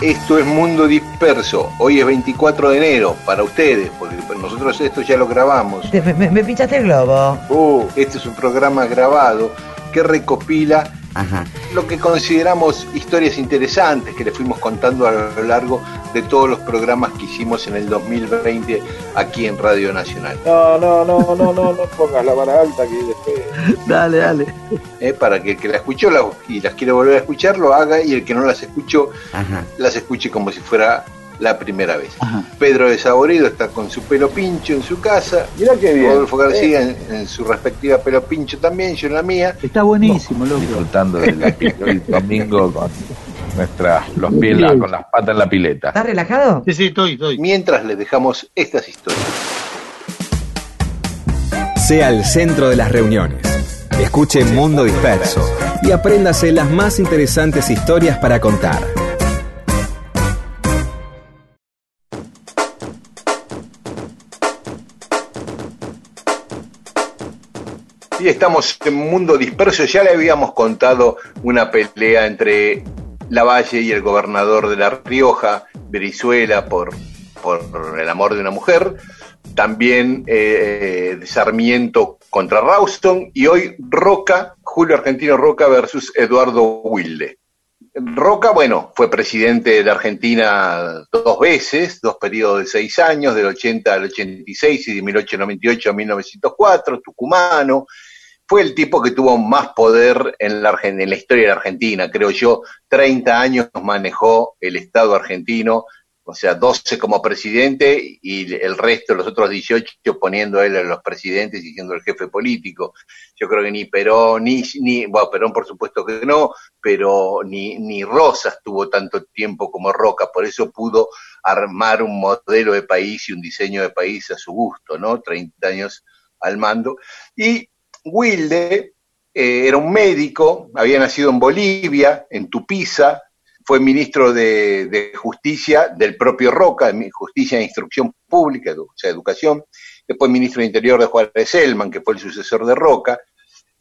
Esto es Mundo Disperso. Hoy es 24 de enero para ustedes, porque nosotros esto ya lo grabamos. Me, me pinchaste el globo. Uh, este es un programa grabado que recopila Ajá. lo que consideramos historias interesantes que les fuimos contando a lo largo de todos los programas que hicimos en el 2020 aquí en Radio Nacional. No, no, no, no, no, no pongas la vara alta que después. Dale, dale. ¿eh? Para que el que la escuchó la- y las quiere volver a escuchar lo haga y el que no las escuchó Ajá. las escuche como si fuera la primera vez. Ajá. Pedro de Saborido está con su pelo pincho en su casa. Mirá qué bien. Rodolfo García en, en su respectiva pelo pincho también, yo en la mía. Está buenísimo, loco. disfrutando del el domingo con nuestras los pies la- con las patas en la pileta. ¿Estás relajado? Sí, sí, estoy, estoy. Mientras les dejamos estas historias. Sea el centro de las reuniones. Escuche Mundo Disperso y apréndase las más interesantes historias para contar. Y estamos en Mundo Disperso. Ya le habíamos contado una pelea entre Lavalle y el gobernador de La Rioja, Brizuela, por, por el amor de una mujer. También eh, Sarmiento contra Rauston. Y hoy Roca, Julio Argentino Roca versus Eduardo Wilde. Roca, bueno, fue presidente de la Argentina dos veces, dos periodos de seis años, del 80 al 86 y de 1898 a 1904, tucumano. Fue el tipo que tuvo más poder en la, historia de la Argentina, creo yo. 30 años manejó el Estado argentino, o sea, 12 como presidente y el resto, los otros 18, poniendo a él a los presidentes y siendo el jefe político. Yo creo que ni Perón, ni, ni bueno, Perón por supuesto que no, pero ni, ni Rosas tuvo tanto tiempo como Roca, por eso pudo armar un modelo de país y un diseño de país a su gusto, ¿no? 30 años al mando. Y Wilde eh, era un médico, había nacido en Bolivia, en Tupiza, fue ministro de, de Justicia del propio Roca, de Justicia e Instrucción Pública, o sea, Educación, después ministro de Interior de Juárez Selman, que fue el sucesor de Roca.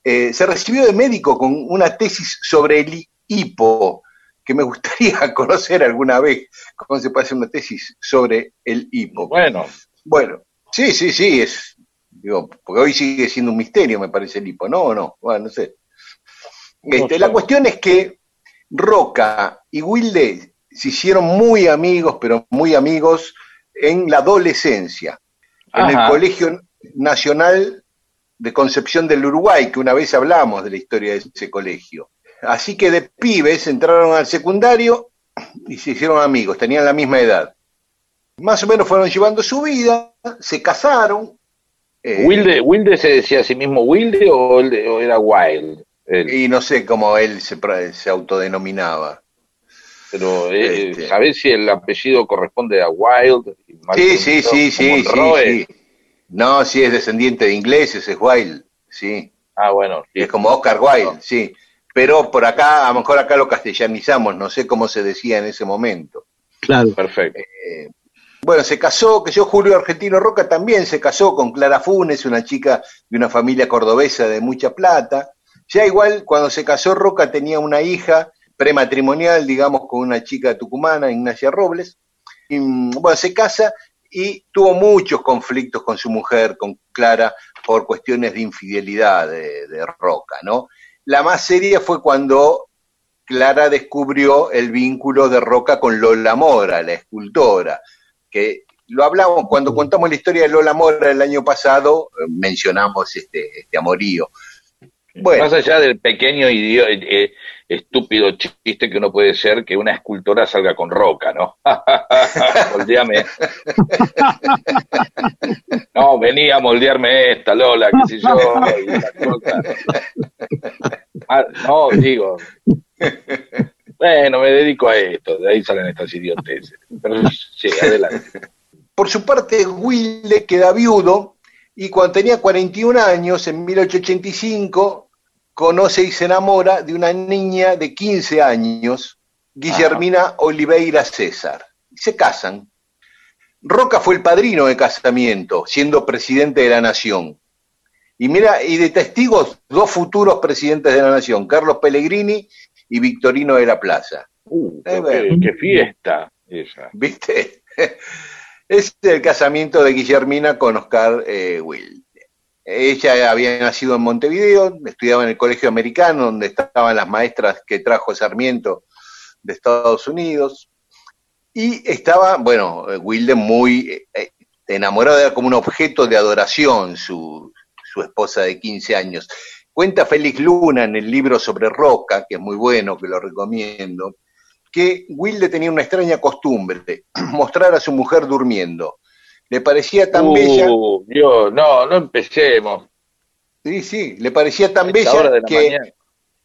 Eh, se recibió de médico con una tesis sobre el hipo, que me gustaría conocer alguna vez cómo se puede hacer una tesis sobre el hipo. Bueno, Bueno, sí, sí, sí, es, digo, porque hoy sigue siendo un misterio, me parece el hipo, ¿no? ¿O no? Bueno, no sé. Este, la cuestión es que Roca y Wilde se hicieron muy amigos, pero muy amigos en la adolescencia, en el Colegio Nacional de Concepción del Uruguay, que una vez hablamos de la historia de ese colegio. Así que de pibes entraron al secundario y se hicieron amigos, tenían la misma edad. Más o menos fueron llevando su vida, se casaron. Eh, Wilde, ¿Wilde se decía a sí mismo Wilde o, él- o era Wild? Él. y no sé cómo él se, se autodenominaba. Pero, eh, Este. ¿sabés si el apellido corresponde a Wild? Sí, sí, sí, sí, sí. No, sí, es descendiente de ingleses, es Wilde, sí. Ah, bueno, sí. Es como Oscar Wilde, sí. Pero por acá, a lo mejor acá lo castellanizamos, no sé cómo se decía en ese momento. Claro. perfecto. Bueno, se casó, que yo, Julio Argentino Roca también se casó con Clara Funes, una chica de una familia cordobesa de mucha plata. Ya igual, cuando se casó Roca tenía una hija prematrimonial, digamos, con una chica tucumana, Ignacia Robles. Y, bueno, se casa y tuvo muchos conflictos con su mujer, con Clara, por cuestiones de infidelidad de, de Roca, ¿no? La más seria fue cuando Clara descubrió el vínculo de Roca con Lola Mora, la escultora, que lo hablamos cuando contamos la historia de Lola Mora el año pasado, eh, mencionamos este, este amorío. Bueno. Más allá del pequeño idiota, eh, estúpido chiste que no puede ser que una escultora salga con roca, ¿no? Moldeame. no, venía a moldearme esta, Lola, qué sé yo. Ah, no, digo. Bueno, me dedico a esto, de ahí salen estas idioteces. Pero sí, adelante. Por su parte, Wilde queda viudo y cuando tenía 41 años, en 1885, conoce y se enamora de una niña de 15 años, Guillermina Oliveira César. Y se casan. Roca fue el padrino de casamiento, siendo presidente de la nación. Y mira, y de testigos, dos futuros presidentes de la nación, Carlos Pellegrini y Victorino de la Plaza. Uh, qué, fiesta esa. ¿Viste? es el casamiento de Guillermina con Oscar eh, Will. Ella había nacido en Montevideo, estudiaba en el colegio americano, donde estaban las maestras que trajo Sarmiento de Estados Unidos. Y estaba, bueno, Wilde muy eh, enamorado, era como un objeto de adoración su, su esposa de 15 años. Cuenta Félix Luna en el libro sobre Roca, que es muy bueno, que lo recomiendo, que Wilde tenía una extraña costumbre, mostrar a su mujer durmiendo le parecía tan bella. Uh, Dios, no, no empecemos. Sí, sí, le parecía tan bella que,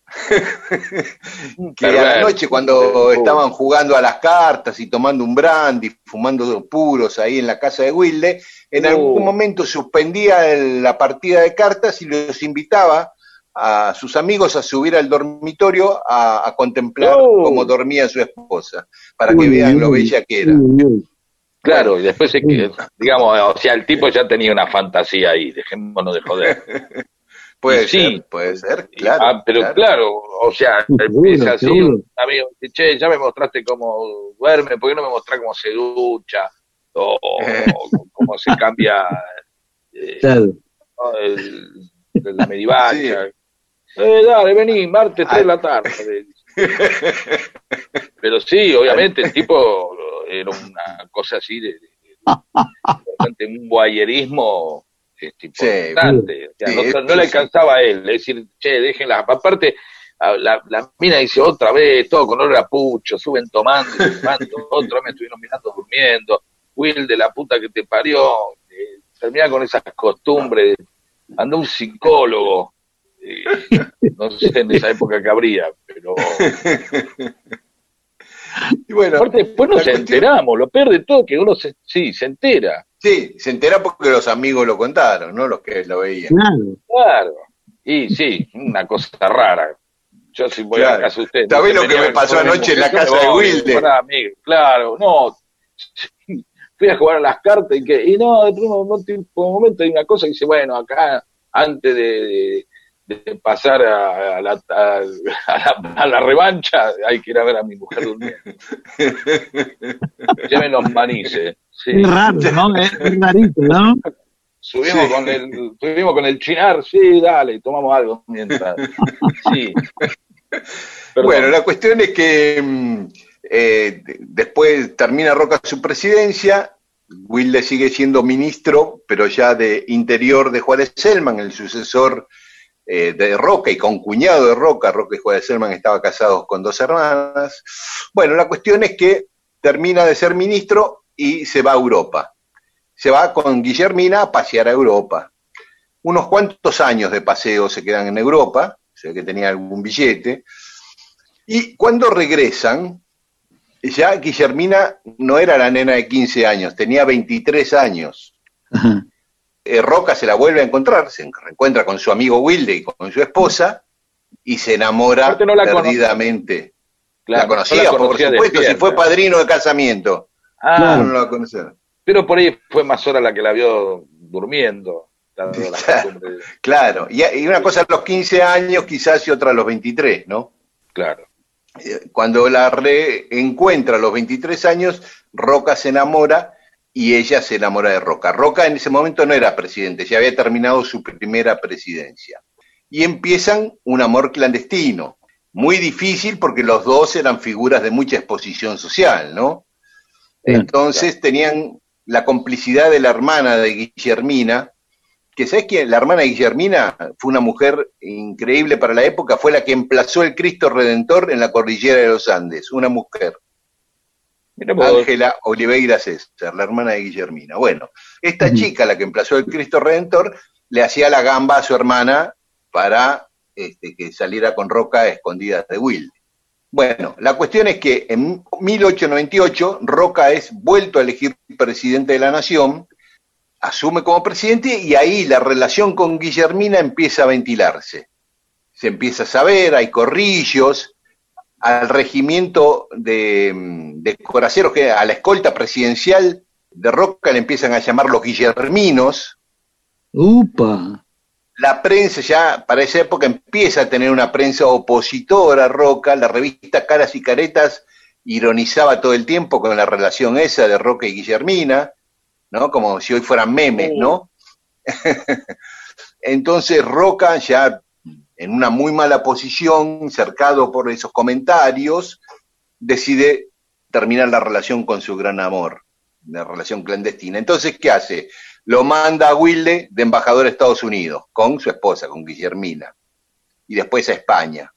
que a la noche cuando estaban jugando a las cartas y tomando un brandy, fumando puros ahí en la casa de Wilde, en algún uh. momento suspendía la partida de cartas y los invitaba a sus amigos a subir al dormitorio a, contemplar uh. cómo dormía su esposa, para que vean lo bella que era. Claro, y después, se, digamos, o sea, el tipo ya tenía una fantasía ahí, dejémonos de joder. puede ser, puede ser, claro. Ah, pero claro. o sea, es así, amigo, che, ya me mostraste cómo duerme, ¿por qué no me mostrás cómo se ducha? O, cómo se cambia eh, el, la medivacha. Eh, dale, vení, martes 3 de la tarde. Pero sí, obviamente el tipo era una cosa así de, un guayerismo este, importante. no, le alcanzaba a él, es decir, che, déjenla. Aparte, la, la, mina dice otra vez, todo con olor a pucho, suben tomando, otra vez me estuvieron mirando durmiendo, Will de la puta que te parió, eh, termina con esas costumbres, anda un psicólogo, no sé en esa época que habría, pero Y bueno, Aparte, después nos enteramos, lo peor de todo que uno se, sí, se entera. Sí, se entera porque los amigos lo contaron, no los que lo veían. Claro. Claro. Y sí, una cosa rara. Yo si voy a casa de usted. ¿Sabés lo que me pasó anoche en la casa de Wilde? claro, no. Fui a jugar a las cartas y que, y no, de un momento hay una cosa que dice, bueno, acá antes de de pasar a, la, a, la, revancha, hay que ir a ver a mi mujer durmiendo. Lleven los manices. Sí. Es raro, ¿no? Es, rarito, ¿no? Subimos, con el, subimos con el chinar, sí, dale, tomamos algo mientras. Sí. Bueno, la cuestión es que mm, eh, después termina Roca su presidencia, Wilde sigue siendo ministro, pero ya de interior de Juárez Selman, el sucesor eh, de Roca y con cuñado de Roca, Roca y Juan de Selman estaban casados con dos hermanas. Bueno, la cuestión es que termina de ser ministro y se va a Europa. Se va con Guillermina a pasear a Europa. Unos cuantos años de paseo se quedan en Europa, sé que tenía algún billete. Y cuando regresan, ya Guillermina no era la nena de 15 años, tenía 23 años. Eh, Roca se la vuelve a encontrar, se reencuentra con su amigo Wilde y con su esposa y se enamora perdidamente. la conocía, por supuesto, si fue padrino de casamiento. Ah, no, la conocía. Pero por ahí fue más hora la que la vio durmiendo. claro, y, una cosa a los 15 años quizás y otra a los 23, ¿no? Claro. Eh, cuando la reencuentra a los 23 años, Roca se enamora y ella se enamora de Roca. Roca en ese momento no era presidente, ya había terminado su primera presidencia. Y empiezan un amor clandestino. muy difícil porque los dos eran figuras de mucha exposición social, ¿no? Entonces tenían la complicidad de la hermana de Guillermina, que sabes que la hermana de Guillermina fue una mujer increíble para la época, fue la que emplazó el Cristo Redentor en la cordillera de los Andes, una mujer. Ángela Oliveira César, la hermana de Guillermina. Bueno, esta chica, la que emplazó el Cristo Redentor, le hacía la gamba a su hermana para este, que saliera con Roca escondida de Wilde. Bueno, la cuestión es que en 1898 Roca es vuelto a elegir presidente de la nación, asume como presidente y ahí la relación con Guillermina empieza a ventilarse. Se empieza a saber, hay corrillos, al regimiento de, de coraceros, que a la escolta presidencial de Roca le empiezan a llamar los guillerminos. ¡Upa! La prensa ya para esa época empieza a tener una prensa opositora a Roca, la revista Caras y Caretas ironizaba todo el tiempo con la relación esa de Roca y Guillermina, ¿no? Como si hoy fueran memes, ¿no? Entonces Roca ya en una muy mala posición, cercado por esos comentarios, decide terminar la relación con su gran amor, la relación clandestina. Entonces, ¿qué hace? Lo manda a Wilde de embajador a Estados Unidos, con su esposa, con Guillermina, y después a España.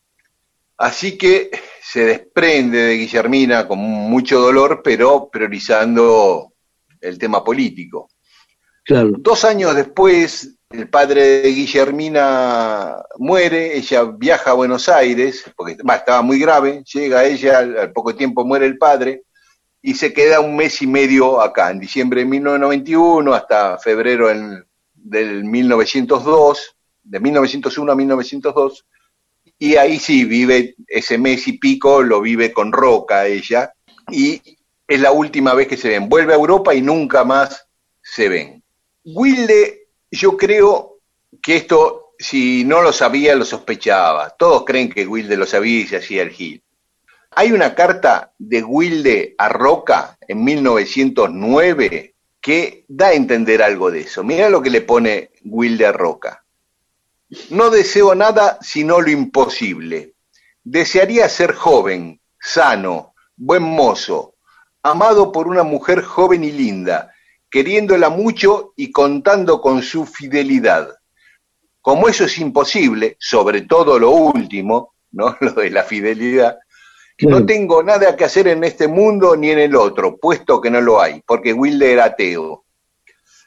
Así que se desprende de Guillermina con mucho dolor, pero priorizando el tema político. Dos años después el padre de Guillermina muere, ella viaja a Buenos Aires, porque estaba muy grave, llega ella, al, poco tiempo muere el padre, y se queda un mes y medio acá, en diciembre de 1991 hasta febrero del 1902, de 1901 a 1902, y ahí sí vive ese mes y pico, lo vive con Roca ella, y es la última vez que se ven. Vuelve a Europa y nunca más se ven. Wilde yo creo que esto, si no lo sabía, lo sospechaba. Todos creen que Wilde lo sabía y se hacía el Gil. Hay una carta de Wilde a Roca en 1909 que da a entender algo de eso. Mira lo que le pone Wilde a Roca. No deseo nada sino lo imposible. Desearía ser joven, sano, buen mozo, amado por una mujer joven y linda, queriéndola mucho y contando con su fidelidad. Como eso es imposible, sobre todo lo último, ¿no? Lo de la fidelidad, no tengo nada que hacer en este mundo ni en el otro, puesto que no lo hay, porque Wilde era ateo.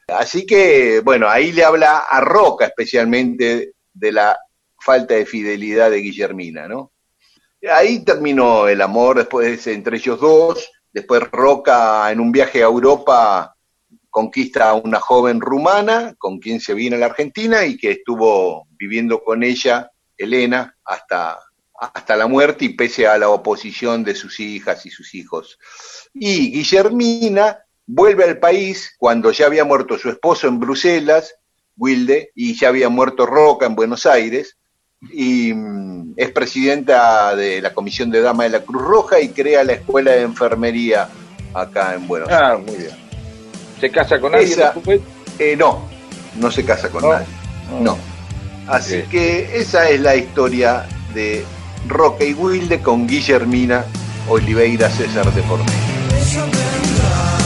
Así que, bueno, ahí le habla a Roca especialmente de la falta de fidelidad de Guillermina, ¿no? Ahí terminó el amor después entre ellos dos, después Roca en un viaje a Europa conquista a una joven rumana con quien se viene a la Argentina y que estuvo viviendo con ella, Elena, hasta, hasta la muerte y pese a la oposición de sus hijas y sus hijos. Y Guillermina vuelve al país cuando ya había muerto su esposo en Bruselas, Wilde, y ya había muerto Roca en Buenos Aires, y mm, es presidenta de la Comisión de Dama de la Cruz Roja y crea la Escuela de Enfermería acá en Buenos ah, Aires. muy bien. ¿Se casa con alguien eh, no, no se casa con nadie. No. Así que esa es la historia de Roque y Wilde con Guillermina Oliveira César de Pormedio.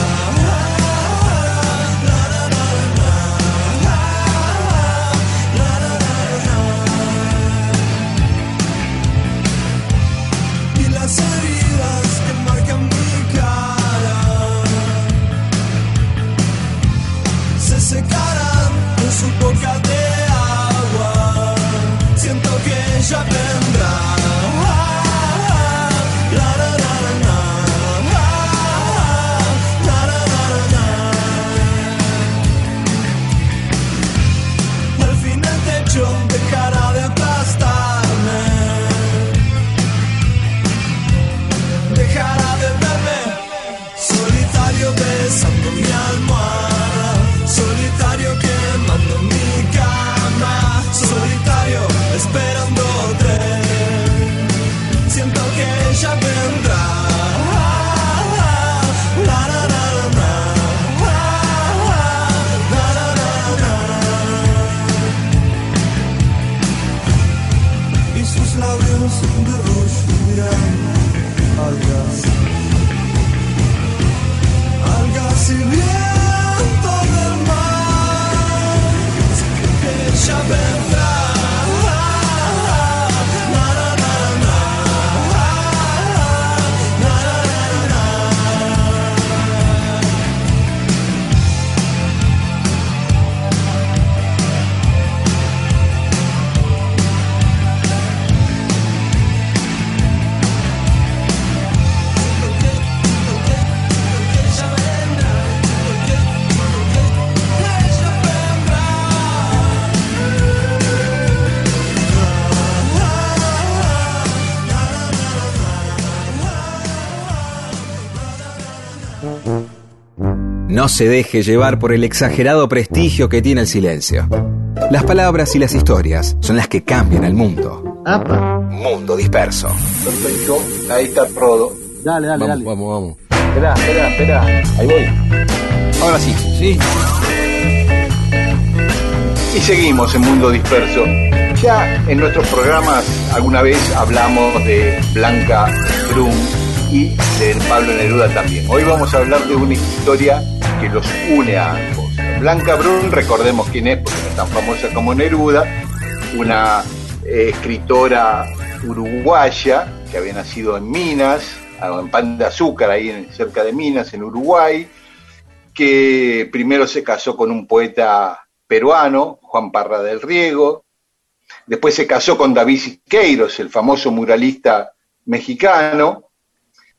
No se deje llevar por el exagerado prestigio que tiene el silencio. Las palabras y las historias son las que cambian el mundo. Mundo disperso. Perfecto. Ahí está Rodo. Dale, dale, Vamos, dale. vamos, vamos. Espera, espera, espera. Ahí voy. Ahora sí. Sí. Y seguimos en Mundo Disperso. Ya en nuestros programas alguna vez hablamos de Blanca Brum y de Pablo Neruda también. Hoy vamos a hablar de una historia los une a ambos. Blanca Brum, recordemos quién es, porque no es tan famosa como Neruda, una eh, escritora uruguaya que había nacido en Minas, en Pan de Azúcar, ahí en- cerca de Minas, en Uruguay, que primero se casó con un poeta peruano, Juan Parra del Riego, después se casó con David Siqueiros, el famoso muralista mexicano.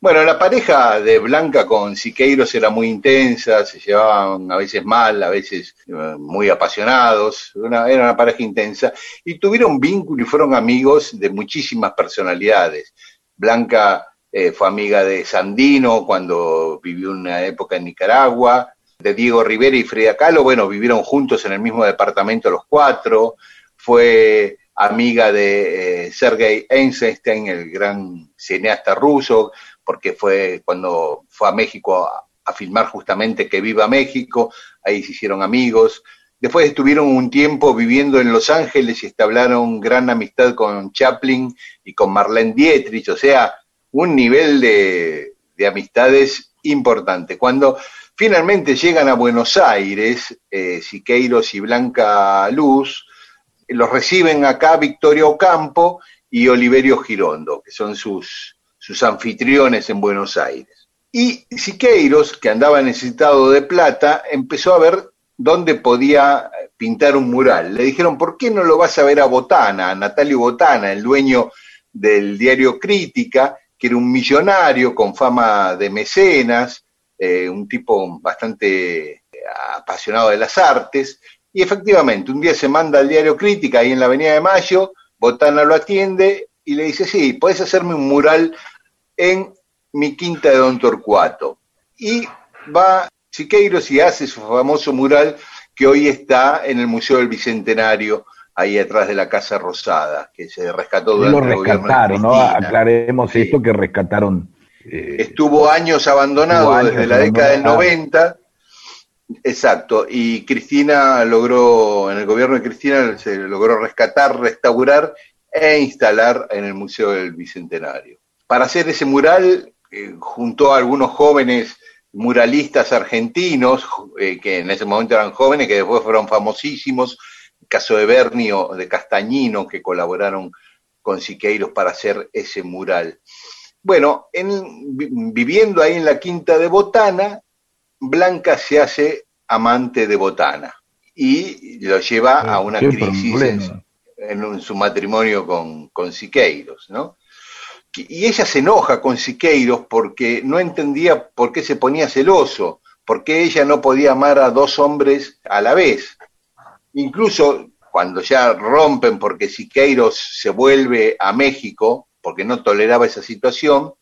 Bueno, la pareja de Blanca con Siqueiros era muy intensa, se llevaban a veces mal, a veces eh, muy apasionados, una- era una pareja intensa, y tuvieron vínculo y fueron amigos de muchísimas personalidades. Blanca eh, fue amiga de Sandino cuando vivió una época en Nicaragua, de Diego Rivera y Frida Kahlo, bueno, vivieron juntos en el mismo departamento los cuatro, fue amiga de eh, Sergei Eisenstein, el gran cineasta ruso, porque fue cuando fue a México a, a filmar justamente Que Viva México, ahí se hicieron amigos. Después estuvieron un tiempo viviendo en Los Ángeles y establecieron gran amistad con Chaplin y con Marlene Dietrich, o sea, un nivel de, de amistades importante. Cuando finalmente llegan a Buenos Aires, eh, Siqueiros y Blanca Luz, los reciben acá Victoria Ocampo y Oliverio Girondo, que son sus, sus anfitriones en Buenos Aires. Y Siqueiros, que andaba necesitado de plata, empezó a ver dónde podía pintar un mural. Le dijeron, ¿por qué no lo vas a ver a Botana, a Natalio Botana, el dueño del diario Crítica, que era un millonario con fama de mecenas, eh, un tipo bastante apasionado de las artes, y efectivamente, un día se manda al diario Crítica ahí en la Avenida de Mayo, Botana lo atiende y le dice, sí, podés hacerme un mural en mi quinta de Don Torcuato. Y va Siqueiros y hace su famoso mural que hoy está en el Museo del Bicentenario, ahí atrás de la Casa Rosada, que se rescató Y lo durante el gobierno de rescataron, ¿no? Aclaremos Sí. esto que rescataron. eh, Estuvo años abandonado Estuvo años desde la década del abandonado. 90. Exacto, y Cristina logró, en el gobierno de Cristina se logró rescatar, restaurar e instalar en el Museo del Bicentenario. Para hacer ese mural, eh, juntó a algunos jóvenes muralistas argentinos, eh, que en ese momento eran jóvenes, que después fueron famosísimos, el caso de Berni o de Castañino, que colaboraron con Siqueiros para hacer ese mural. Bueno, en- vi- viviendo ahí en la quinta de Botana, Blanca se hace amante de Botana y lo lleva a una crisis en, su matrimonio con, con Siqueiros, ¿no? Y ella se enoja con Siqueiros porque no entendía por qué se ponía celoso, por qué ella no podía amar a dos hombres a la vez. Incluso cuando ya rompen porque Siqueiros se vuelve a México, porque no toleraba esa situación,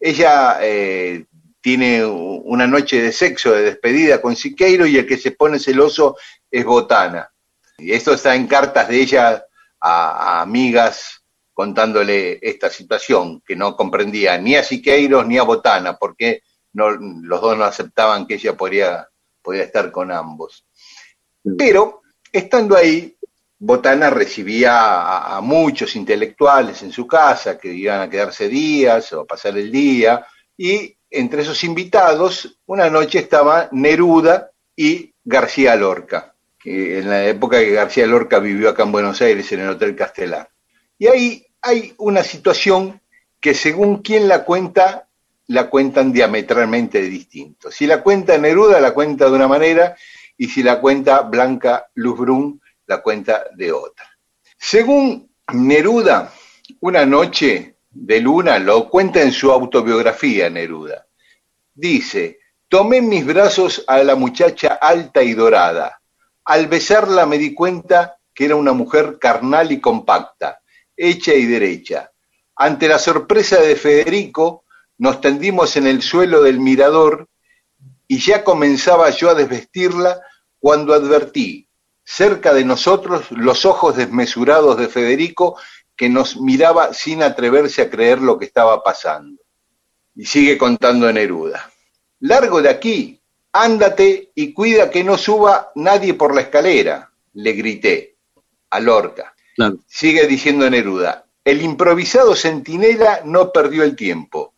ella eh, tiene una noche de sexo, de despedida con Siqueiros y el que se pone celoso es Botana. Y esto está en cartas de ella a amigas contándole esta situación, que no comprendía ni a Siqueiros ni a Botana, porque no, los dos no aceptaban que ella podría, podía estar con ambos. Pero, estando ahí, Botana recibía a, a muchos intelectuales en su casa que iban a quedarse días o a pasar el día, y entre esos invitados, una noche estaba Neruda y García Lorca, que en la época que García Lorca vivió acá en Buenos Aires, en el Hotel Castelar. Y ahí hay una situación que según quien la cuenta, la cuentan diametralmente distinto. Si la cuenta Neruda, la cuenta de una manera, y si la cuenta Blanca Luzbrun, la cuenta de otra. Según Neruda, una noche de luna, lo cuenta en su autobiografía Neruda, dice, tomé en mis brazos a la muchacha alta y dorada. Al besarla me di cuenta que era una mujer carnal y compacta, hecha y derecha. Ante la sorpresa de Federico, nos tendimos en el suelo del mirador y ya comenzaba yo a desvestirla cuando advertí cerca de nosotros los ojos desmesurados de Federico que nos miraba sin atreverse a creer lo que estaba pasando. Y sigue contando Neruda. Largo de aquí, ándate y cuida que no suba nadie por la escalera, le grité a Lorca. Sigue diciendo Neruda, el improvisado centinela no perdió el tiempo.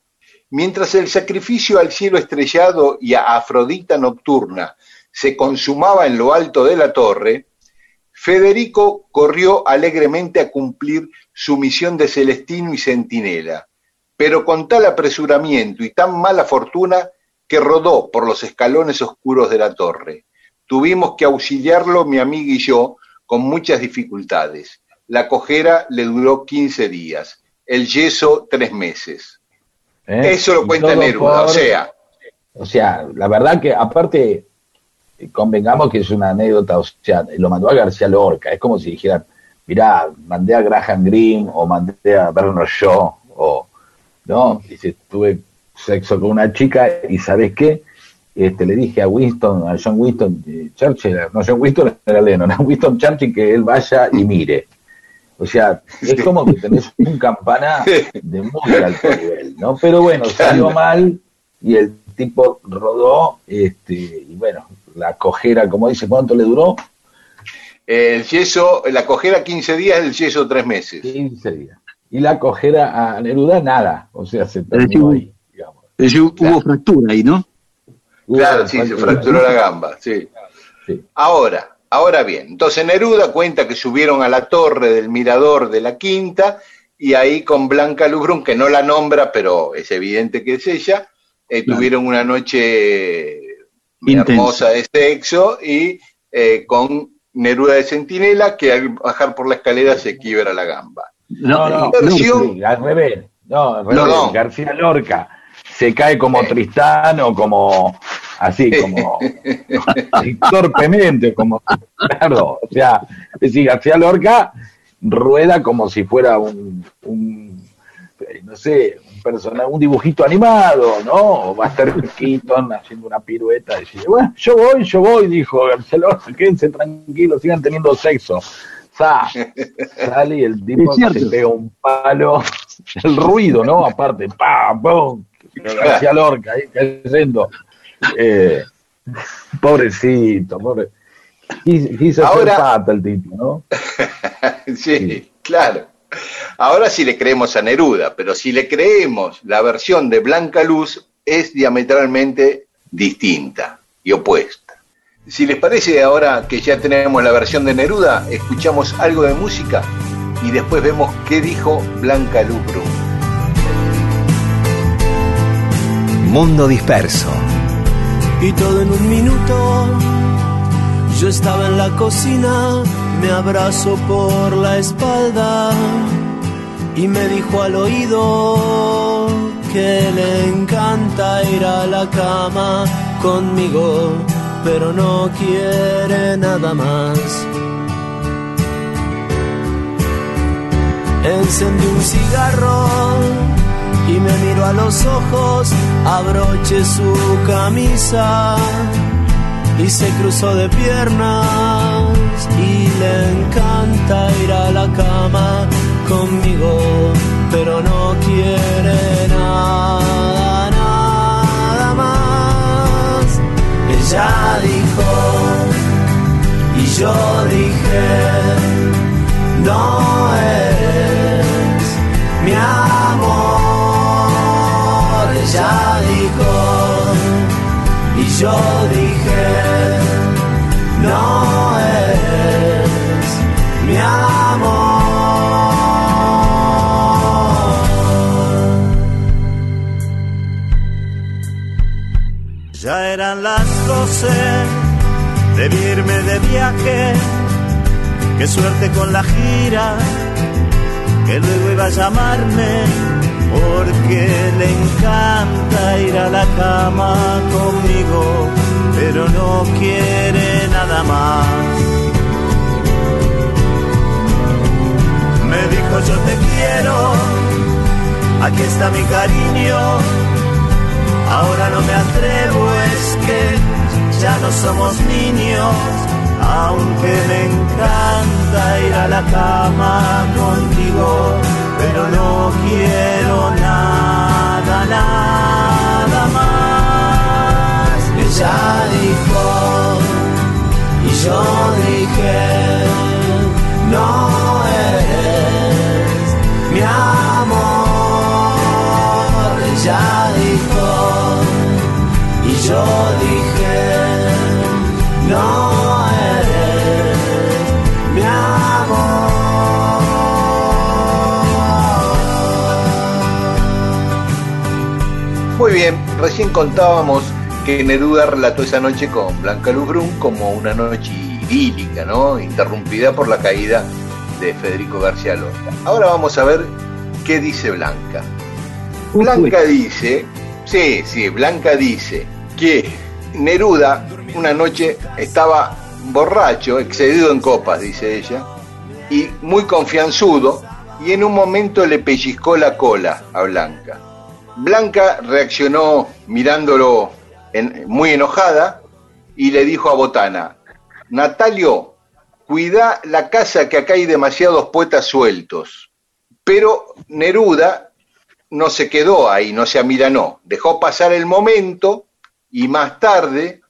Mientras el sacrificio al cielo estrellado y a Afrodita nocturna se consumaba en lo alto de la torre, Federico corrió alegremente a cumplir su misión de celestino y centinela, pero con tal apresuramiento y tan mala fortuna que rodó por los escalones oscuros de la torre. Tuvimos que auxiliarlo mi amiga y yo con muchas dificultades. La cojera le duró 15 días, el yeso tres meses. ¿Eh? Eso lo cuenta Neruda, o sea. O sea, la verdad que aparte, convengamos que es una anécdota, o sea, lo mandó a García Lorca, es como si dijeran, mirá, mandé a Graham Greene o mandé a Bernard Shaw, o, ¿no? Dice, tuve sexo con una chica y ¿sabes qué? Este, le dije a Winston, a John Winston eh, Churchill, no John Winston era Lennon, a Winston Churchill que él vaya y mire. O sea, es como que tenés un campana de muy alto nivel, ¿no? Pero bueno, salió mal y el tipo rodó, este, y bueno, la cojera, como dice, ¿cuánto le duró? El yeso, la cojera 15 días, el yeso 3 meses. 15 días. Y la cojera a Neruda nada, o sea, se terminó ahí, digamos. Hubo fractura ahí, ¿no? Claro, sí, se fracturó la gamba, sí. sí. Ahora, Ahora bien, entonces Neruda cuenta que subieron a la torre del mirador de la quinta y ahí con Blanca Lugrun, que no la nombra, pero es evidente que es ella, eh, tuvieron una noche hermosa de sexo y eh, con Neruda de Centinela, que al bajar por la escalera se quiebra la gamba. No, no, no, al revés. No, al revés. García Lorca se cae como Tristán o como así como torpemente, como claro, o sea, es decir, García Lorca rueda como si fuera un, un no sé, un personaje, un dibujito animado, ¿no? O va a estar Keaton haciendo una pirueta y dice, bueno, yo voy, yo voy, dijo García Lorca, quédense tranquilos, sigan teniendo sexo. Sale y el tipo se pega un palo, el ruido, ¿no? Aparte, ¡pam! ¡pum! García Lorca ahí cayendo. Eh, pobrecito, pobre. Quiso Ahora, el tipo, ¿no? sí, claro. Ahora sí le creemos a Neruda, pero si le creemos la versión de Blanca Luz es diametralmente distinta y opuesta. Si les parece ahora que ya tenemos la versión de Neruda, escuchamos algo de música y después vemos qué dijo Blanca Luz Brun. Mundo Disperso y todo en un minuto. Yo estaba en la cocina, me abrazó por la espalda y me dijo al oído que le encanta ir a la cama conmigo, pero no quiere nada más. Encendí un cigarro los ojos, abroche su camisa y se cruzó de piernas y le encanta ir a la cama conmigo, pero no quiere nada, nada más. Ella dijo y yo dije, no es mi amor ella dijo y yo dije, no es mi amor. Ya eran las doce, de irme de viaje, qué suerte con la gira, que luego iba a llamarme porque le encanta ir a la cama conmigo, pero no quiere nada más. Me dijo yo te quiero, aquí está mi cariño, ahora no me atrevo, es que ya no somos niños, aunque me encanta ir a la cama contigo, pero no quiero nada, nada más. Ella dijo, y yo dije, no eres mi amor. Ella dijo, y yo dije, no Muy bien, recién contábamos que Neruda relató esa noche con Blanca Lubrún como una noche idílica, ¿no? Interrumpida por la caída de Federico García Lorca. Ahora vamos a ver qué dice Blanca. Blanca dice, sí, sí, Blanca dice que Neruda una noche estaba borracho, excedido en copas, dice ella, y muy confianzudo, y en un momento le pellizcó la cola a Blanca. Blanca reaccionó mirándolo en- muy enojada y le dijo a Botana, Natalio, cuida la casa que acá hay demasiados poetas sueltos. Pero Neruda no se quedó ahí, no se amilanó, dejó pasar el momento y más tarde,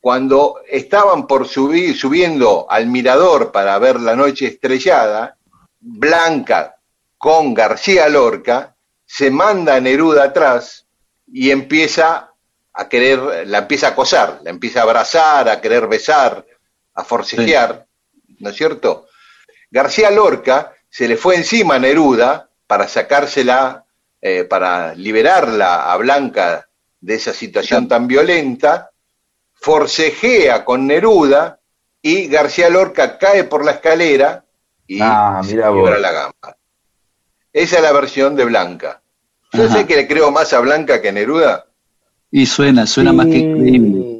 cuando estaban por subir, subiendo al mirador para ver la noche estrellada, Blanca con García Lorca se manda a Neruda atrás y empieza a querer, la empieza a acosar, la empieza a abrazar, a querer besar, a forcejear, ¿no es cierto? García Lorca se le fue encima a Neruda para sacársela, eh, para liberarla a Blanca de esa situación tan violenta, forcejea con Neruda y García Lorca cae por la escalera y Ah, se quiebra la gamba. Esa es la versión de Blanca. Yo Ajá. sé que le creo más a Blanca que a Neruda. Y suena, suena más que creíble.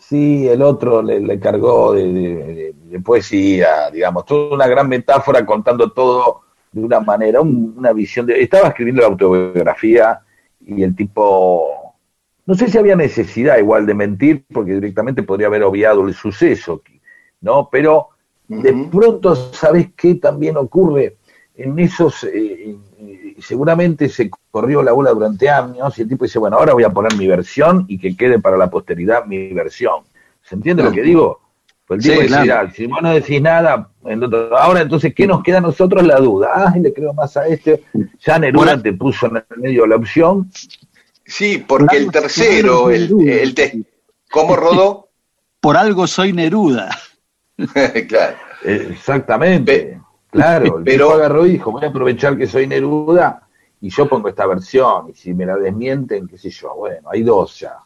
Sí, el otro le, le cargó de, de- de- de poesía, digamos, toda una gran metáfora contando todo de una manera, un- una visión de... Estaba escribiendo la autobiografía y el tipo, no sé si había necesidad igual de mentir, porque directamente podría haber obviado el suceso, ¿no? Pero de pronto, ¿sabes qué también ocurre? En esos, eh, seguramente se corrió la bola durante años y el tipo dice, bueno, ahora voy a poner mi versión y que quede para la posteridad mi versión. ¿Se entiende lo que digo? Pues el tipo Sí, dice, claro. "Ah, si vos no decís nada, entonces- ahora entonces, ¿qué nos queda a nosotros? La duda. Ah, le creo más a este. Ya Neruda te puso en el medio la opción. Sí, porque el tercero, el, el te- ¿cómo rodó? Por algo soy Neruda. claro. Exactamente. Pe- claro, el pero- tipo agarró y dijo, voy a aprovechar que soy Neruda y yo pongo esta versión. Y si me la desmienten, qué sé yo, bueno, hay dos ya.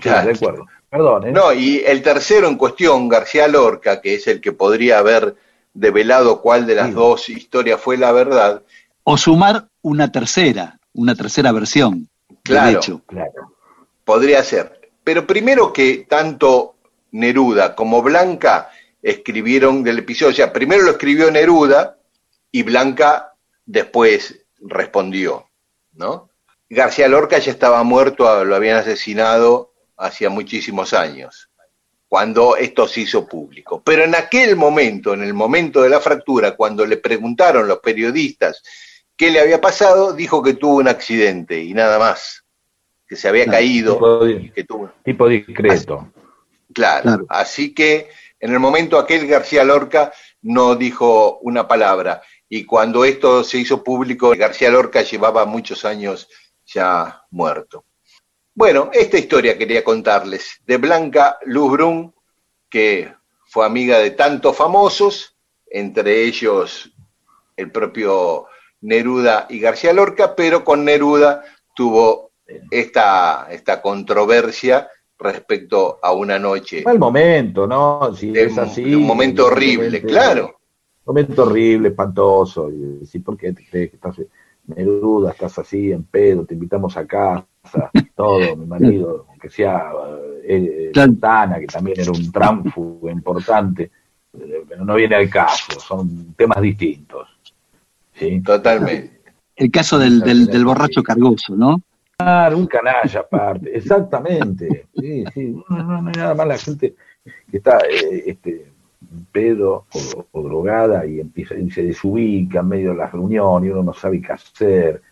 Claro. De acuerdo. Perdón, ¿eh? No, y el tercero en cuestión, García Lorca, que es el que podría haber develado cuál de las Sí. dos historias fue la verdad, O sumar una tercera, una tercera versión. Claro. del hecho. Claro. podría ser. Pero primero que tanto Neruda como Blanca escribieron del episodio, o sea, primero lo escribió Neruda y Blanca después respondió, ¿no? García Lorca ya estaba muerto, lo habían asesinado hacía muchísimos años, cuando esto se hizo público. Pero en aquel momento, en el momento de la fractura, cuando le preguntaron los periodistas qué le había pasado, dijo que tuvo un accidente y nada más, que se había caído tipo de- y que tuvo... Tipo discreto. Claro. Claro. Así que en el momento aquel García Lorca no dijo una palabra. Y cuando esto se hizo público, García Lorca llevaba muchos años ya muerto. Bueno, esta historia quería contarles de Blanca Luzbrun, que fue amiga de tantos famosos, entre ellos el propio Neruda y García Lorca, pero con Neruda tuvo esta, esta controversia respecto a una noche Mal momento, ¿no? Si de, es así. de un momento horrible, claro. Momento horrible, espantoso. Y decir, ¿por qué te crees que estás Neruda, estás así en pedo? Te invitamos a casa, todo, mi marido, que sea eh, eh. Santana, que también era un tránfugo importante, eh, pero no viene al caso, son temas distintos. ¿sí? Totalmente. El caso del, del, del borracho cargoso, ¿no? Claro, un canalla aparte, exactamente. Sí, sí, no, no, no, nada más la gente que está eh, este, pedo o, drogada y empieza y se desubica en medio de la reunión y uno no sabe qué hacer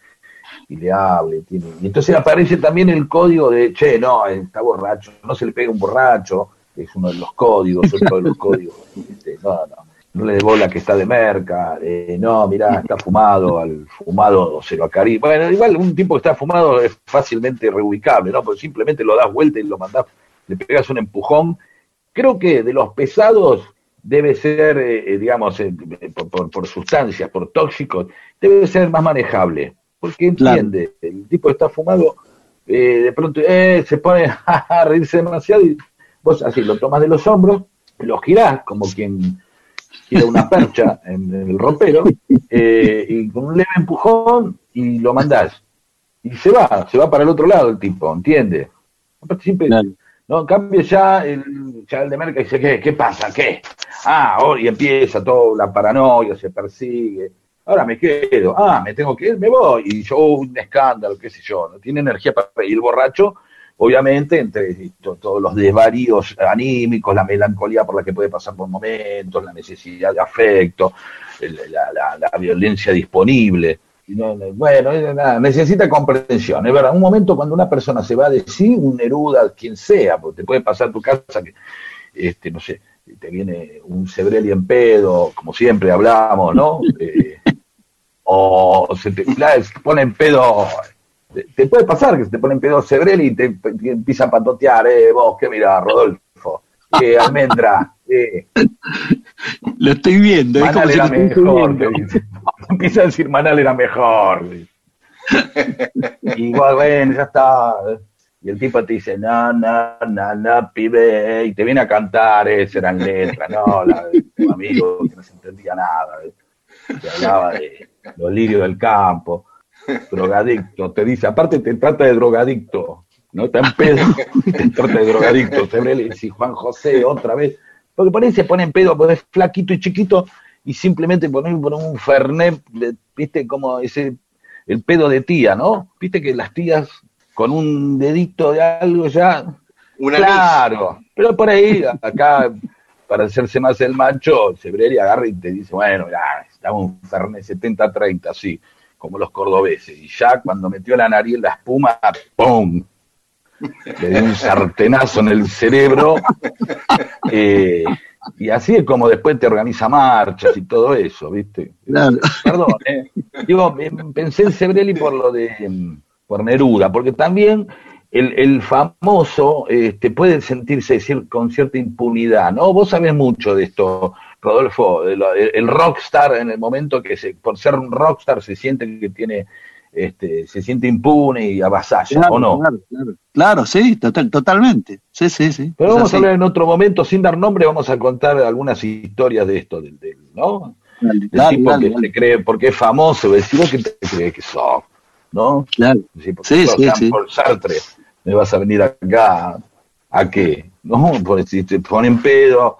y le hable. Tiene, y entonces aparece también el código de, che, no, está borracho, no se le pega un borracho, es uno de los códigos, otro de los códigos. Este, no, no, no le dé bola que está de merca, eh, no, mirá, está fumado, al fumado se lo acaricia. Bueno, igual un tipo que está fumado es fácilmente reubicable, ¿no? Porque simplemente lo das vuelta y lo mandás, le pegas un empujón. Creo que de los pesados debe ser, eh, eh, digamos, por, por, sustancias, por tóxicos, debe ser más manejable, porque entiende, el tipo está fumado, de pronto se pone a reírse demasiado y vos así lo tomas de los hombros, lo girás como quien gira una percha en, el ropero, eh, y con un leve empujón y lo mandás. Y se va, se va para el otro lado el tipo, ¿entiendes? Siempre, no, en cambio ya el, ya el de Merca dice, ¿qué, ¿qué pasa? ¿Qué? Ah, oh, y empieza toda la paranoia, se persigue. Ahora me quedo, ah, me tengo que ir, me voy. Y yo, un escándalo, qué sé yo, no tiene energía para ir el borracho obviamente entre todos los desvaríos anímicos, la melancolía por la que puede pasar por momentos, la necesidad de afecto, la, violencia disponible. bueno, necesita comprensión, es verdad. Un momento cuando una persona se va de sí, un Neruda, quien sea, porque te puede pasar tu casa que, este, no sé, te viene un Sebrelli en pedo, como siempre hablamos, ¿no? Eh, o se te, se pone en pedo te puede pasar que se te ponen pedos Sebrelli y te, empieza a patotear, eh, vos, ¿qué mira, Rodolfo? ¿Qué almendra? Eh. Lo estoy viendo. Manal era mejor. Empieza a decir Manal era mejor. Igual, bueno, ya está. Y el tipo te dice, na, na, na, na, pibe, y te viene a cantar, esa eran letras, no, la de tu amigo que no se entendía nada, que hablaba de los lirios del campo drogadicto, te dice, aparte te trata de drogadicto, no está en pedo, te trata de drogadicto, Febrel y Juan José otra vez, porque por ahí se pone en pedo, porque es flaquito y chiquito, y simplemente poner por un Fernet, viste como ese, el pedo de tía, ¿no? Viste que las tías con un dedito de algo ya, claro, pero por ahí, acá, para hacerse más el macho, Sebrelli agarra y te dice, bueno, ya, estamos un Fernet 70-30, sí como los cordobeses. Y ya cuando metió la nariz en la espuma, ¡pum! Le dio un sartenazo en el cerebro. Eh, y así es como después te organiza marchas y todo eso, ¿viste? Perdón, ¿eh? Digo, pensé en Sebrelli por lo de por Neruda, porque también el, el famoso este, puede sentirse con cierta impunidad, ¿no? Vos sabés mucho de esto, Rodolfo, el, rockstar en el momento que se, por ser un rockstar se siente que tiene, este, se siente impune y avasalla, ¿o no? Claro, claro, claro sí, total, totalmente, sí, sí, sí. Pero vamos a hablar en otro momento, sin dar nombre, vamos a contar algunas historias de esto, del, ¿no? Del tipo que se cree, porque es famoso, decir que te crees que sos, ¿no? Claro. Sí, sí, sí, Por Sartre, me vas a venir acá, ¿a qué? ¿No? Pues si te ponen pedo,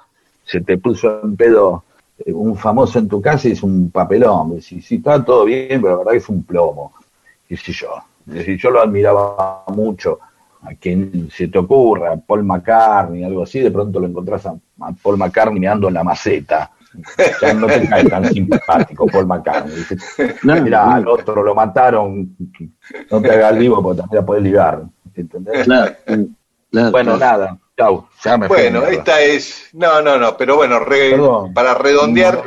se te puso en pedo eh, un famoso en tu casa y es un papelón. Si, si está todo bien, pero la verdad que es un plomo. Qué sé yo. decir, yo lo admiraba mucho. A quien se te ocurra, Paul McCartney, algo así, de pronto lo encontrás a, Paul McCartney mirando en la maceta. Ya no te cae tan simpático Paul McCartney. mira, al otro lo mataron, no te hagas vivo porque también la podés ligar. ¿Entendés? bueno, nada bueno, esta es. No, no, no, pero bueno, para redondear,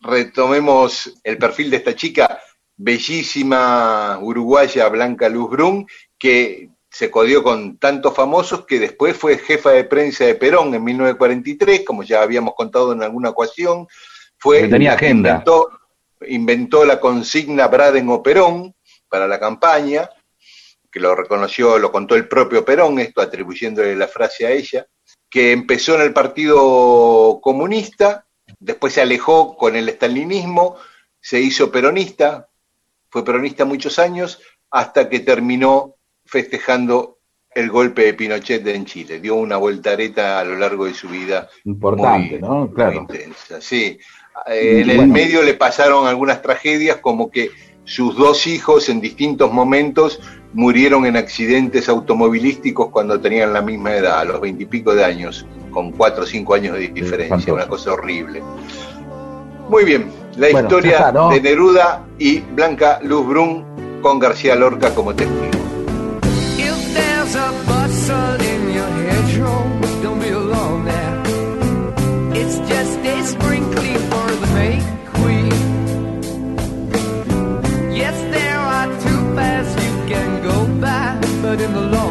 retomemos el perfil de esta chica, bellísima uruguaya Blanca Luz Brun, que se codió con tantos famosos que después fue jefa de prensa de Perón en 1943, como ya habíamos contado en alguna ocasión. Fue, tenía agenda. Inventó, inventó la consigna Braden o Perón para la campaña que lo reconoció, lo contó el propio Perón, esto atribuyéndole la frase a ella, que empezó en el Partido Comunista, después se alejó con el estalinismo, se hizo peronista, fue peronista muchos años, hasta que terminó festejando el golpe de Pinochet en Chile. Dio una voltareta a lo largo de su vida. Importante, ¿no? Claro. intensa, sí. en el medio le pasaron algunas tragedias como que sus dos hijos en distintos momentos murieron en accidentes automovilísticos cuando tenían la misma edad, a los veintipico de años, con cuatro o cinco años de diferencia, una cosa horrible. Muy bien, la historia de Neruda y Blanca Luz Brun con García Lorca como testigo. In the long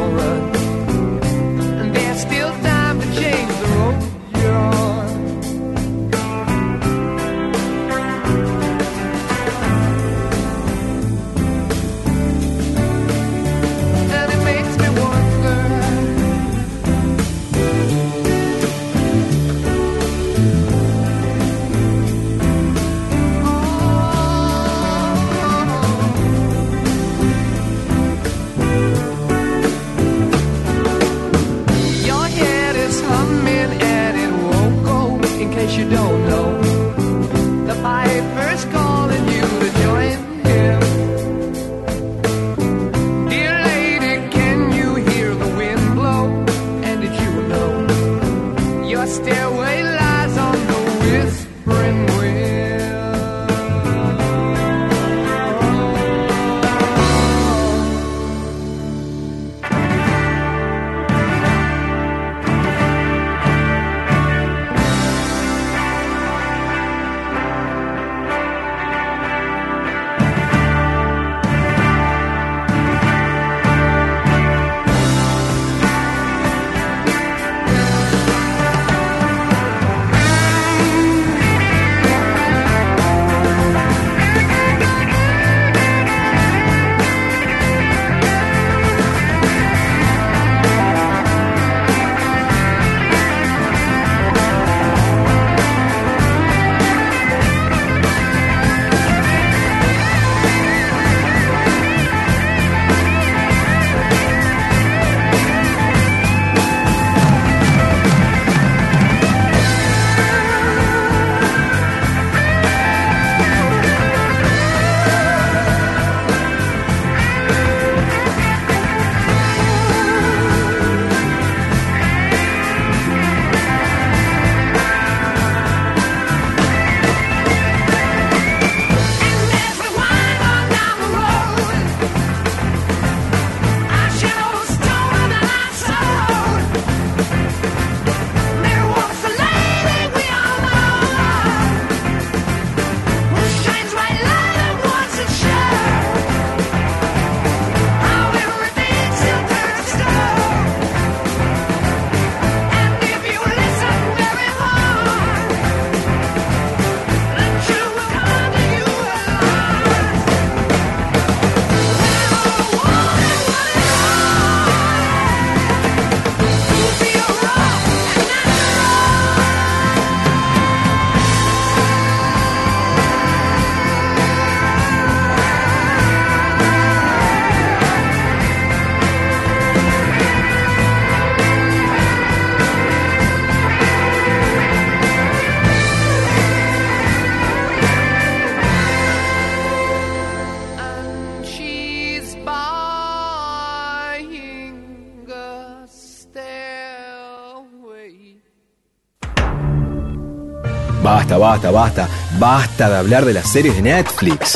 Basta, basta, basta, de hablar de las series de Netflix.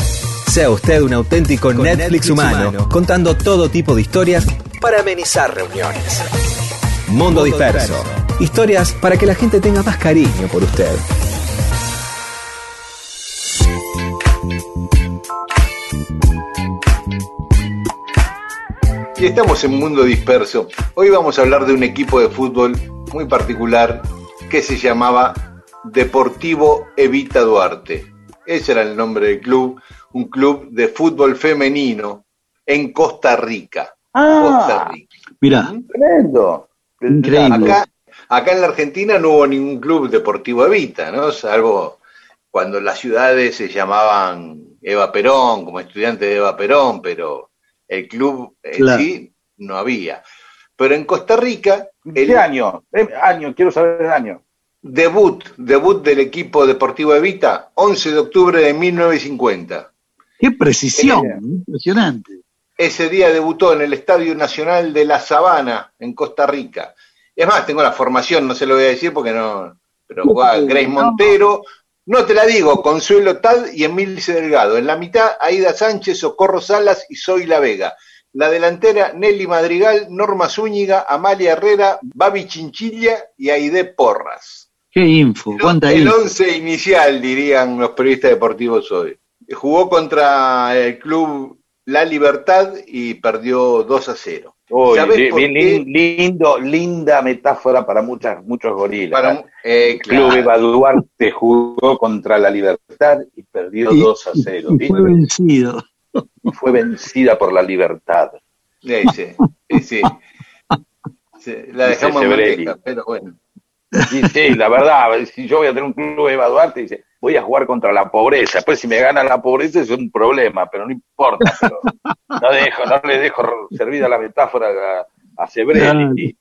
Sea usted un auténtico Netflix, humano, contando todo tipo de historias para amenizar reuniones. Mundo disperso. Historias para que la gente tenga más cariño por usted. Y estamos en Mundo Disperso. Hoy vamos a hablar de un equipo de fútbol muy particular que se llamaba Deportivo Evita Duarte. Ese era el nombre del club, un club de fútbol femenino en Costa Rica. Costa Ah, Rica. mira, Tremendo. increíble. Acá, acá en la Argentina no hubo ningún club deportivo Evita, ¿no? Salvo cuando las ciudades se llamaban Eva Perón, como estudiante de Eva Perón, pero el club en Claro. sí no había. Pero en Costa Rica, el ¿Qué año? Año, quiero saber el año. Debut, debut del equipo deportivo Evita, 11 de octubre de 1950. Qué precisión, impresionante. Ese día debutó en el Estadio Nacional de La Sabana, en Costa Rica. Es más, tengo la formación, no se lo voy a decir porque no. Pero jugaba Grace Montero, no te la digo, Consuelo Tad y Emilce Delgado. En la mitad, Aida Sánchez, Socorro Salas y Soy La Vega. La delantera, Nelly Madrigal, Norma Zúñiga, Amalia Herrera, Babi Chinchilla y Aide Porras. Qué info, cuánta El info. once inicial, dirían los periodistas deportivos hoy. Jugó contra el club La Libertad y perdió 2 a 0. Uy, ¿Sabés li- por bien qué? lin- lindo, linda metáfora para muchas, muchos gorilas. Para, eh, Club claro. Eva Duarte jugó contra la Libertad y perdió Y- 2 a 0. y fue vencido. Fue vencida por la Libertad. Sí, sí, sí, sí. La dejamos en pero bueno. Y sí, la verdad, si yo voy a tener un club Eva Duarte, dice, voy a jugar contra la pobreza. Después si me gana la pobreza es un problema, pero no importa. Pero no dejo, no le dejo servida la metáfora a, a Sebrelli.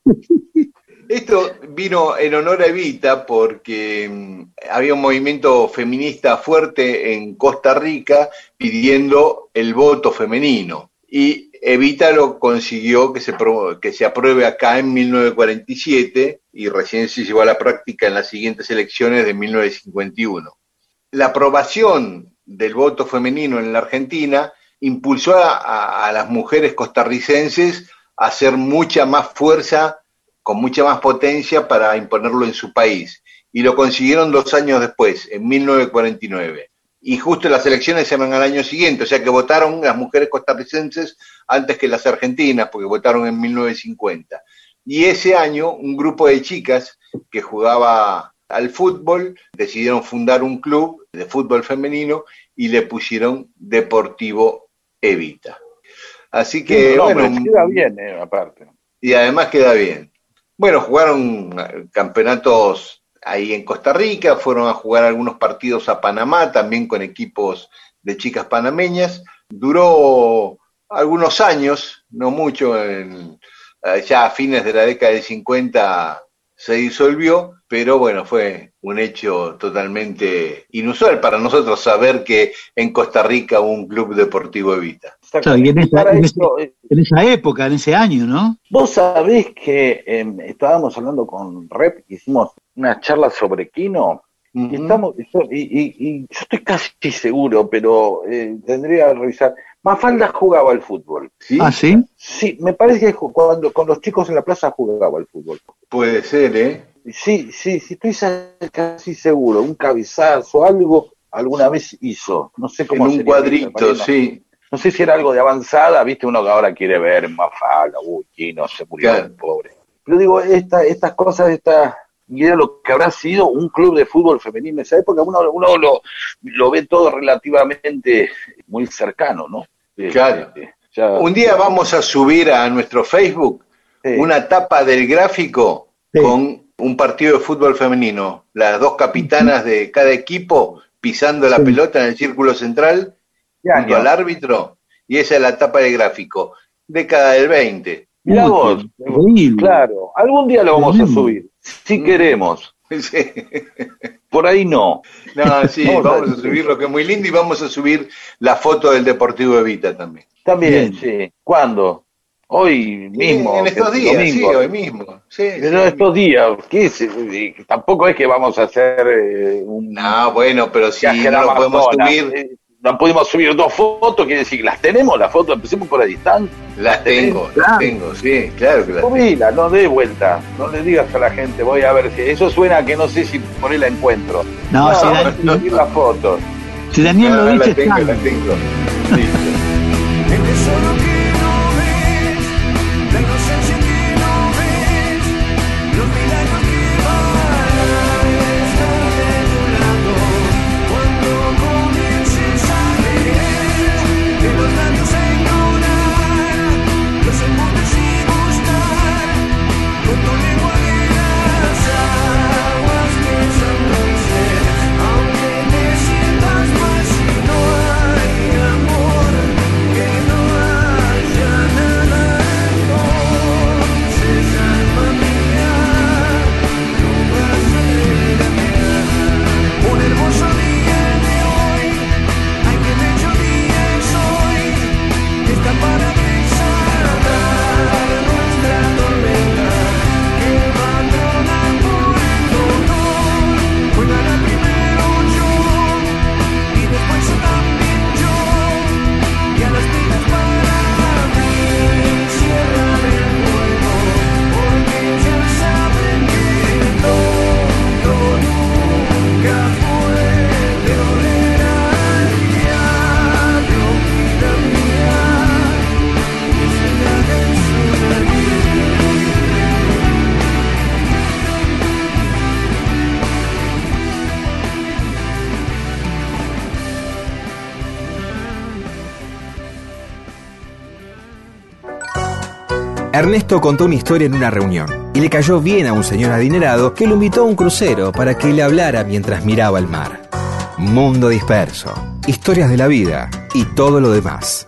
Esto vino en honor a Evita porque mm, había un movimiento feminista fuerte en Costa Rica pidiendo el voto femenino. Y Evita lo consiguió que se, que se apruebe acá en 1947 y recién se llevó a la práctica en las siguientes elecciones de 1951. La aprobación del voto femenino en la Argentina impulsó a, a- a las mujeres costarricenses a hacer mucha más fuerza con mucha más potencia para imponerlo en su país. Y lo consiguieron dos años después, en 1949. Y justo las elecciones se van al año siguiente, o sea que votaron las mujeres costarricenses antes que las argentinas, porque votaron en 1950. Y ese año un grupo de chicas que jugaba al fútbol decidieron fundar un club de fútbol femenino y le pusieron Deportivo Evita. Así que, No, bueno, queda bien, eh, aparte. y además queda bien. Bueno, jugaron campeonatos ahí en Costa Rica, fueron a jugar algunos partidos a Panamá, también con equipos de chicas panameñas. Duró algunos años, no mucho, en- eh, ya a fines de la década del 50 se disolvió, pero bueno, fue un hecho totalmente inusual para nosotros saber que en Costa Rica hubo un club deportivo Evita. Claro, y en, esa, Para en eso, ese- en esa época, en ese año, ¿no? Vos sabés que eh, estábamos hablando con Rep, hicimos una charla sobre Kino, y, estamos, y, y- y yo estoy casi seguro, pero eh, tendría que revisar. Mafalda jugaba al fútbol. ¿Sí? Ah, sí. Sí, me parece que cuando con los chicos en la plaza jugaba al fútbol. Puede ser, ¿eh? Sí, sí, sí, estoy casi seguro. Un cabezazo, algo, alguna vez hizo. No sé En cómo un sería, cuadrito, sí. No sé si era algo de avanzada, viste, uno que ahora quiere ver Mafalda, uy, Kino se murió, Claro. pobre. Pero digo, esta, estas cosas, esta, y era lo que habrá sido un club de fútbol femenino en esa época, uno, uno lo, lo ve todo relativamente muy cercano, ¿no? Eh, Claro. eh, ya- Un día vamos a subir a nuestro Facebook una tapa del gráfico Sí. con un partido de fútbol femenino. Las dos capitanas de cada equipo pisando la Sí. pelota en el círculo central ¿Qué junto al árbitro. Y esa es la tapa del gráfico. Década del 20. Mirá vos, claro, algún día lo vamos a subir, si Mm. queremos, Sí. por ahí no. No, sí, Vamos a vamos a decir. subir lo que es muy lindo y vamos a subir la foto del Deportivo Evita también. También, Bien. sí. ¿Cuándo? Hoy mismo. en estos días, domingo. sí, hoy mismo. Sí, Pero sí. estos días, ¿qué es? Tampoco es que vamos a hacer eh, un No, bueno, pero si no lo podemos subir, Eh, no pudimos subir dos fotos, quiere decir las tenemos, las fotos, empecemos por la distancia. las tengo, las tengo, sí, claro que las tengo. Subila, no dé vuelta, no le digas a la gente, voy a ver si. Eso suena a que no sé si por ahí la encuentro. No, si, a subir las fotos. si Daniel Ah, lo la dice, tengo, está. la tengo. El Ernesto contó una historia en una reunión y le cayó bien a un señor adinerado que lo invitó a un crucero para que le hablara mientras miraba el mar. Mundo disperso, historias de la vida y todo lo demás.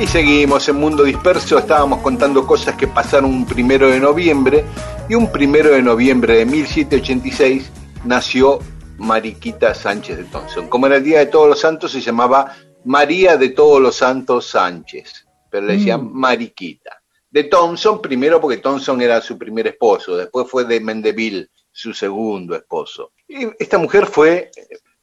Y seguimos en Mundo Disperso, estábamos contando cosas que pasaron un primero de noviembre y un primero de noviembre de 1786 nació Mariquita Sánchez de Thompson. Como era el Día de Todos los Santos, se llamaba María de Todos los Santos Sánchez, pero le decían Mariquita. De Thompson, primero porque Thompson era su primer esposo, después fue de Mendeville, su segundo esposo. Y esta mujer fue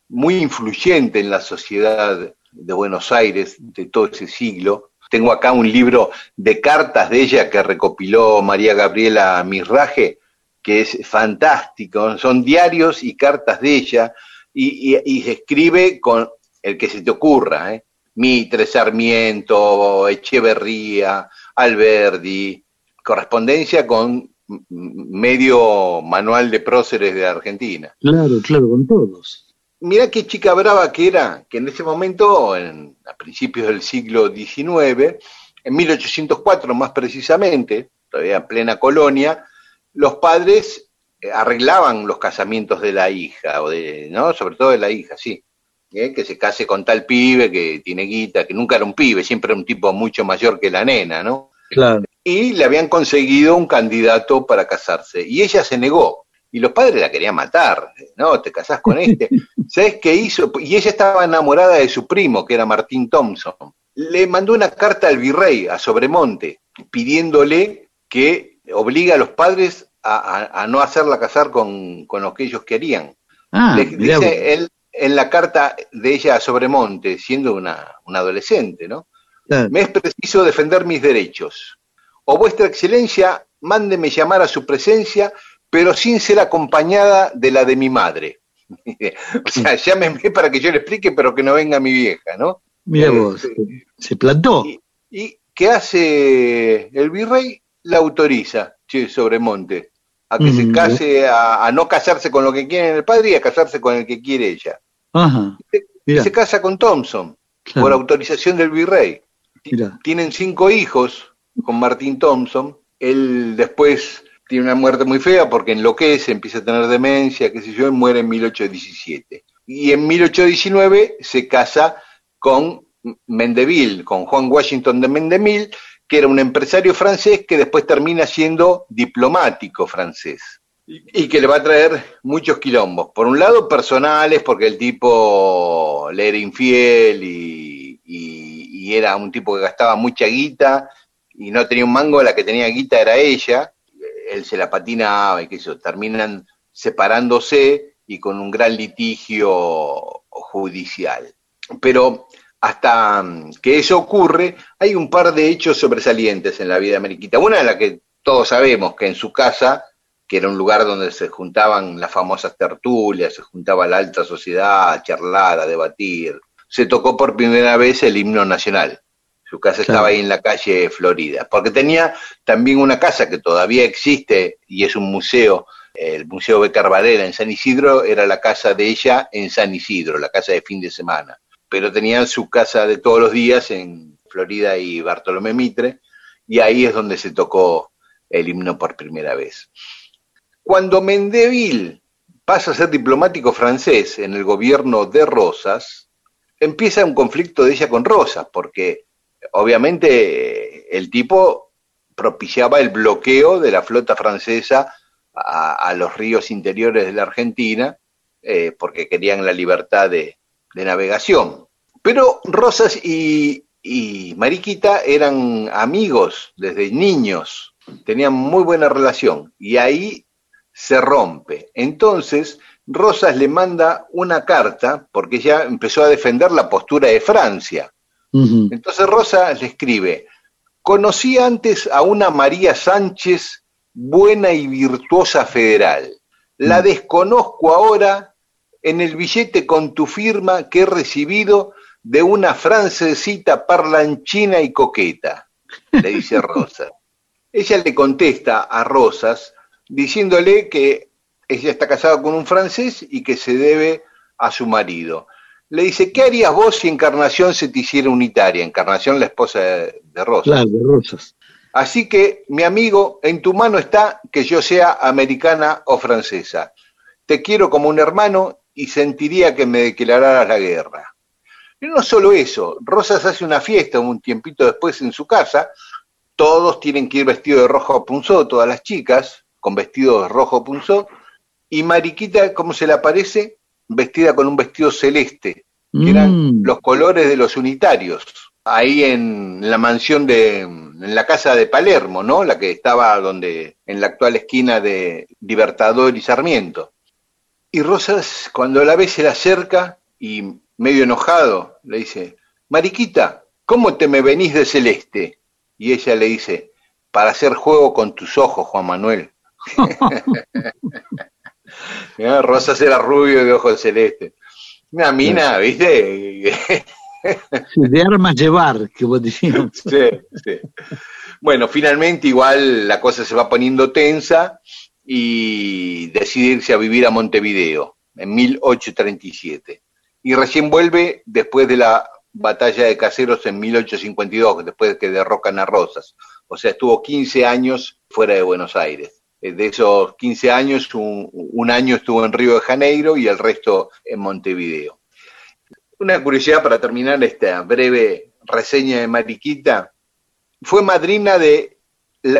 muy influyente en la sociedad de Buenos Aires de todo ese siglo. Tengo acá un libro de cartas de ella que recopiló María Gabriela Mirraje, que es fantástico. Son diarios y cartas de ella y, y- y se escribe con el que se te ocurra. ¿eh? Mitre, Sarmiento, Echeverría, Alberdi, correspondencia con medio manual de próceres de Argentina. Claro, claro, con todos. Mirá qué chica brava que era, que en ese momento, en, a principios del siglo XIX, en 1804 más precisamente, todavía en plena colonia, los padres eh, arreglaban los casamientos de la hija, o de, ¿no? sobre todo de la hija, sí. ¿eh? Que se case con tal pibe que tiene guita, que nunca era un pibe, siempre era un tipo mucho mayor que la nena, ¿no? Claro. y le habían conseguido un candidato para casarse. Y ella se negó. Y los padres la querían matar. No, te casás con este. ¿Sabes qué hizo? Y ella estaba enamorada de su primo, que era Martín Thompson. Le mandó una carta al virrey, a Sobremonte, pidiéndole que obliga a los padres a, a- a no hacerla casar con, con lo que ellos querían. Ah, Le dice él en la carta de ella a Sobremonte, siendo una, una adolescente, ¿no? Claro. Me es preciso defender mis derechos. O vuestra excelencia, mándeme llamar a su presencia, pero sin ser acompañada de la de mi madre. o sea, llámeme para que yo le explique, pero que no venga mi vieja, ¿no? Mirá Eh, vos. Se plantó. Y, y ¿qué hace el virrey? La autoriza, che, Sobremonte, a que se Mm, case, a, a no casarse con lo que quiere el padre y a casarse con el que quiere ella. Ajá. Y se casa con Thompson, por autorización del virrey. mirá. Tienen cinco hijos con Martín Thompson. Él después tiene una muerte muy fea porque enloquece, empieza a tener demencia, qué sé yo, y muere en 1817. Y en 1819 se casa con Mendeville, con Juan Washington de Mendeville, que era un empresario francés que después termina siendo diplomático francés y que le va a traer muchos quilombos. Por un lado, personales, porque el tipo le era infiel y, y- y era un tipo que gastaba mucha guita y no tenía un mango, la que tenía guita era ella. Él se la patinaba y que eso, terminan separándose y con un gran litigio judicial. Pero hasta mm, que eso ocurre, hay un par de hechos sobresalientes en la vida de Mariquita. Una de la que todos sabemos, que en su casa que era un lugar donde se juntaban las famosas tertulias, se juntaba la alta sociedad a charlar, a debatir. Se tocó por primera vez el himno nacional. Su casa Claro. estaba ahí en la calle Florida, porque tenía también una casa que todavía existe y es un museo, el Museo Becar Varela en San Isidro, era la casa de ella en San Isidro, la casa de fin de semana. Pero tenían su casa de todos los días en Florida y Bartolomé Mitre, y ahí es donde se tocó el himno por primera vez. Cuando Mendeville pasa a ser diplomático francés en el gobierno de Rosas, empieza un conflicto de ella con Rosas, porque obviamente el tipo propiciaba el bloqueo de la flota francesa a, a los ríos interiores de la Argentina, eh, porque querían la libertad de, de navegación. Pero Rosas y, y Mariquita eran amigos desde niños, tenían muy buena relación, y ahí se rompe. Entonces, Rosas le manda una carta, porque ella empezó a defender la postura de Francia. Entonces Rosas le escribe, conocí antes a una María Sánchez, buena y virtuosa federal. La desconozco ahora en el billete con tu firma que he recibido de una francesita parlanchina y coqueta, le dice Rosas. Ella le contesta a Rosas diciéndole que ella está casada con un francés y que se debe a su marido. Le dice, ¿qué harías vos si Encarnación se te hiciera unitaria? Encarnación, la esposa de, de Rosa. Claro, de Rosas. Así que, mi amigo, en tu mano está que yo sea americana o francesa. Te quiero como un hermano y sentiría que me declararas la guerra. Y no solo eso, Rosas hace una fiesta un tiempito después en su casa, todos tienen que ir vestidos de rojo punzó, todas las chicas, con vestidos de rojo punzó, y Mariquita, ¿cómo se le aparece? Vestida con un vestido celeste, que eran Mm. los colores de los unitarios, ahí en la mansión de, en la casa de Palermo, ¿no? La que estaba donde, en la actual esquina de Libertador y Sarmiento. Y Rosas, cuando la ve, se le acerca y medio enojado le dice, Mariquita, ¿cómo te me venís de celeste? Y ella le dice, para hacer juego con tus ojos, Juan Manuel. Mirá, Rosas era rubio de ojos celestes. Una mina, ¿viste? De armas llevar, que vos decías. Sí, sí. Bueno, finalmente igual la cosa se va poniendo tensa y decide irse a vivir a Montevideo en 1837. Y recién vuelve después de la batalla de Caseros en 1852, después de que derrocan a Rosas. O sea, estuvo 15 años fuera de Buenos Aires. Eh, De esos 15 años, un, un año estuvo en Río de Janeiro y el resto en Montevideo. Una curiosidad para terminar esta breve reseña de Mariquita. Fue madrina de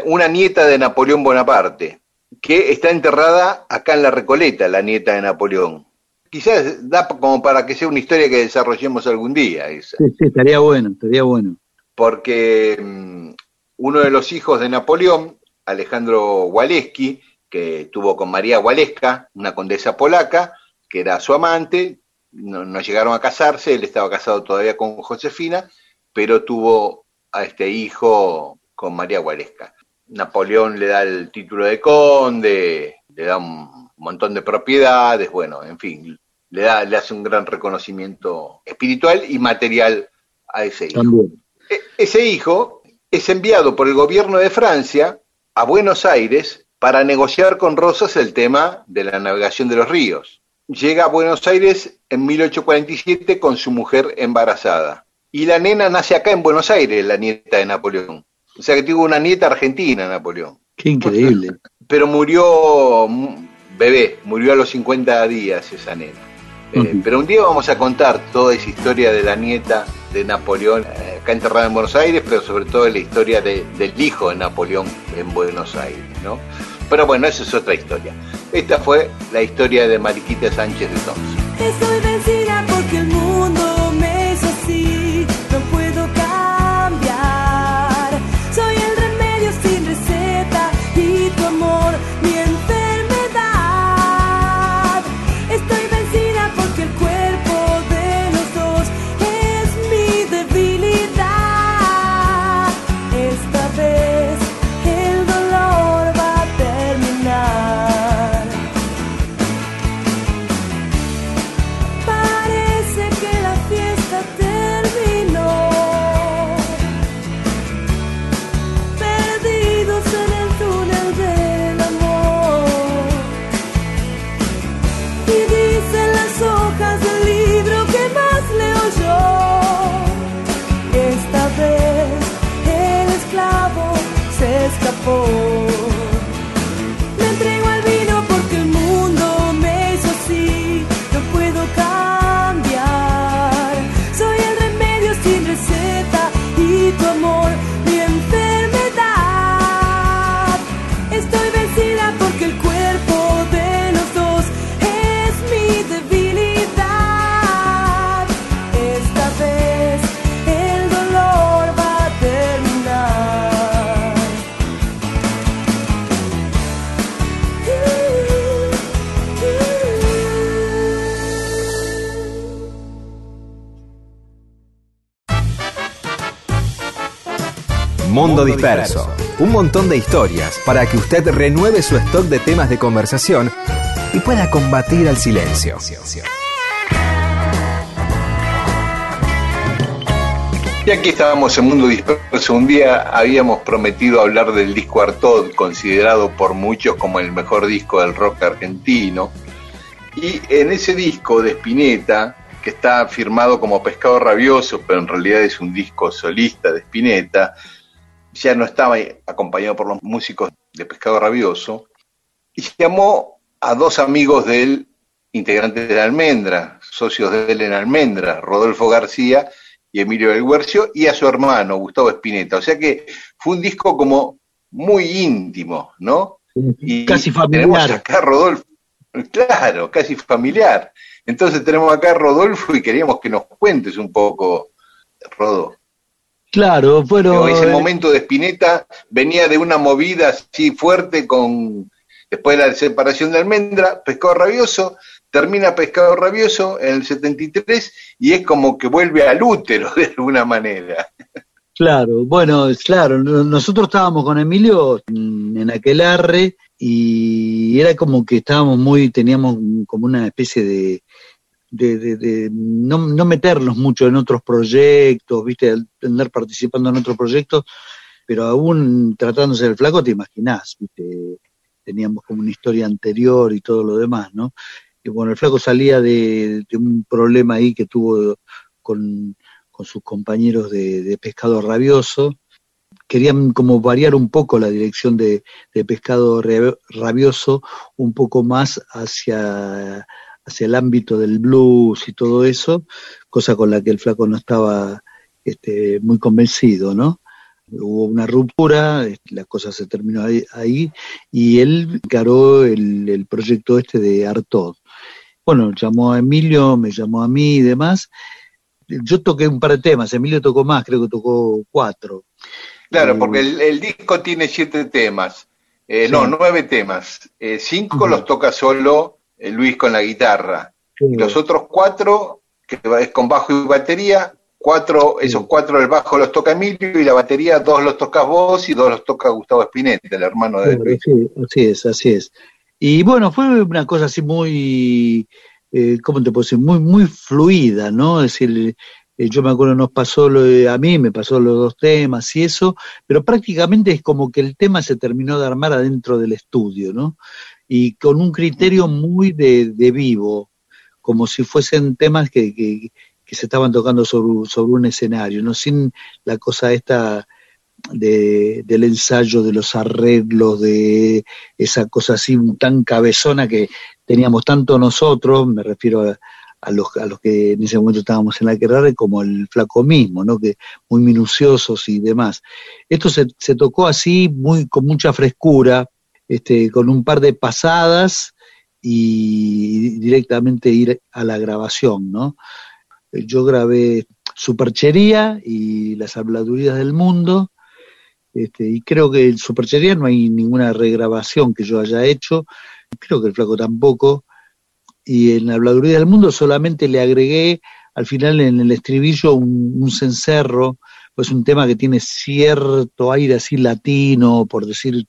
una nieta de Napoleón Bonaparte, que está enterrada acá en la Recoleta, la nieta de Napoleón. Quizás da como para que sea una historia que desarrollemos algún día, esa. Sí, sí, estaría bueno, estaría bueno. porque mm, uno de los hijos de Napoleón, Alejandro Waleski, que tuvo con María Waleska, una condesa polaca, que era su amante, no, no llegaron a casarse, él estaba casado todavía con Josefina, pero tuvo a este hijo con María Waleska. Napoleón le da el título de conde, le da un montón de propiedades, bueno, en fin, le, da, le hace un gran reconocimiento espiritual y material a ese hijo. También. E- Ese hijo es enviado por el gobierno de Francia a Buenos Aires para negociar con Rosas el tema de la navegación de los ríos. Llega a Buenos Aires en 1847 con su mujer embarazada. Y la nena nace acá en Buenos Aires, la nieta de Napoleón. O sea que tuvo una nieta argentina, Napoleón. Qué increíble. Pero murió bebé, murió a los 50 días esa nena. Eh. Pero un día vamos a contar toda esa historia de la nieta de Napoleón, eh, acá enterrada en Buenos Aires, pero sobre todo la historia de- del hijo de Napoleón en Buenos Aires, ¿no? Pero bueno, esa es otra historia. Esta fue la historia de Mariquita Sánchez de Thompson. Estoy vencida porque el mundo Oh. Mundo Disperso. Un montón de historias para que usted renueve su stock de temas de conversación y pueda combatir al silencio. Y aquí estábamos en Mundo Disperso. Un día habíamos prometido hablar del disco Artaud, considerado por muchos como el mejor disco del rock argentino. Y en ese disco de Spinetta, que está firmado como Pescado Rabioso, pero en realidad es un disco solista de Spinetta, ya no estaba acompañado por los músicos de Pescado Rabioso, y llamó a dos amigos de él, integrantes de la Almendra, socios de él en Almendra, Rodolfo García y Emilio del Guercio, y a su hermano, Gustavo Spinetta. O sea que fue un disco como muy íntimo, ¿no? Y Casi Tenemos familiar. acá a Rodolfo, claro, casi familiar. Entonces tenemos acá a Rodolfo y queríamos que nos cuentes un poco, Rodo. Claro, bueno. Pero ese eh, momento de Spinetta venía de una movida así fuerte con después de la separación de Almendra, Pescado Rabioso, termina Pescado Rabioso en el 73 y es como que vuelve al útero de alguna manera. Claro, bueno, claro, no- nosotros estábamos con Emilio en aquel arre y era como que estábamos muy, teníamos como una especie de, de, de- no, no meternos mucho en otros proyectos, viste, andar participando en otros proyectos, pero aún tratándose del flaco, te imaginás, viste, teníamos como una historia anterior y todo lo demás, ¿no? Y bueno, el flaco salía de, un problema ahí que tuvo con, con sus compañeros de, de Pescado Rabioso. Querían como variar un poco la dirección de, de Pescado Rabioso, un poco más hacia, hacia el ámbito del blues y todo eso, cosa con la que el flaco no estaba este, muy convencido, ¿no? Hubo una ruptura, este, la cosa se terminó ahí, ahí, y él encaró el, el proyecto este de Artod. Bueno, llamó a Emilio, me llamó a mí y demás. Yo toqué un par de temas, Emilio tocó más, creo que tocó cuatro. Claro, Mm. porque el, el disco tiene siete temas, eh, Sí. no, nueve temas. Eh, cinco los toca solo eh, Luis con la guitarra. Y los otros cuatro, que es con bajo y batería, cuatro, esos cuatro del bajo los toca Emilio y la batería dos los tocas vos y dos los toca Gustavo Espinete, el hermano de Luis. sí, así es, así es. Y bueno, fue una cosa así muy, eh, ¿cómo te puedo decir? Muy, muy fluida, ¿no? Es decir, eh, yo me acuerdo, nos pasó lo a mí, me pasó los dos temas y eso, pero prácticamente es como que el tema se terminó de armar adentro del estudio, ¿no? Y con un criterio muy de, de vivo, como si fuesen temas que, que, que se estaban tocando sobre, sobre un escenario, ¿no? Sin la cosa esta de, del ensayo, de los arreglos, de esa cosa así tan cabezona que teníamos tanto nosotros, me refiero a, a los, a los que en ese momento estábamos en la guerra, como el flaco mismo, ¿no? que muy minuciosos y demás. Esto se, se tocó así, muy, con mucha frescura, este, con un par de pasadas y directamente ir a la grabación, ¿no? Yo grabé Superchería y Las Habladurías del Mundo, este, y creo que en Superchería no hay ninguna regrabación que yo haya hecho, creo que el flaco tampoco, y en Habladuría del Mundo solamente le agregué al final en el estribillo un, un cencerro, pues un tema que tiene cierto aire así latino, por decir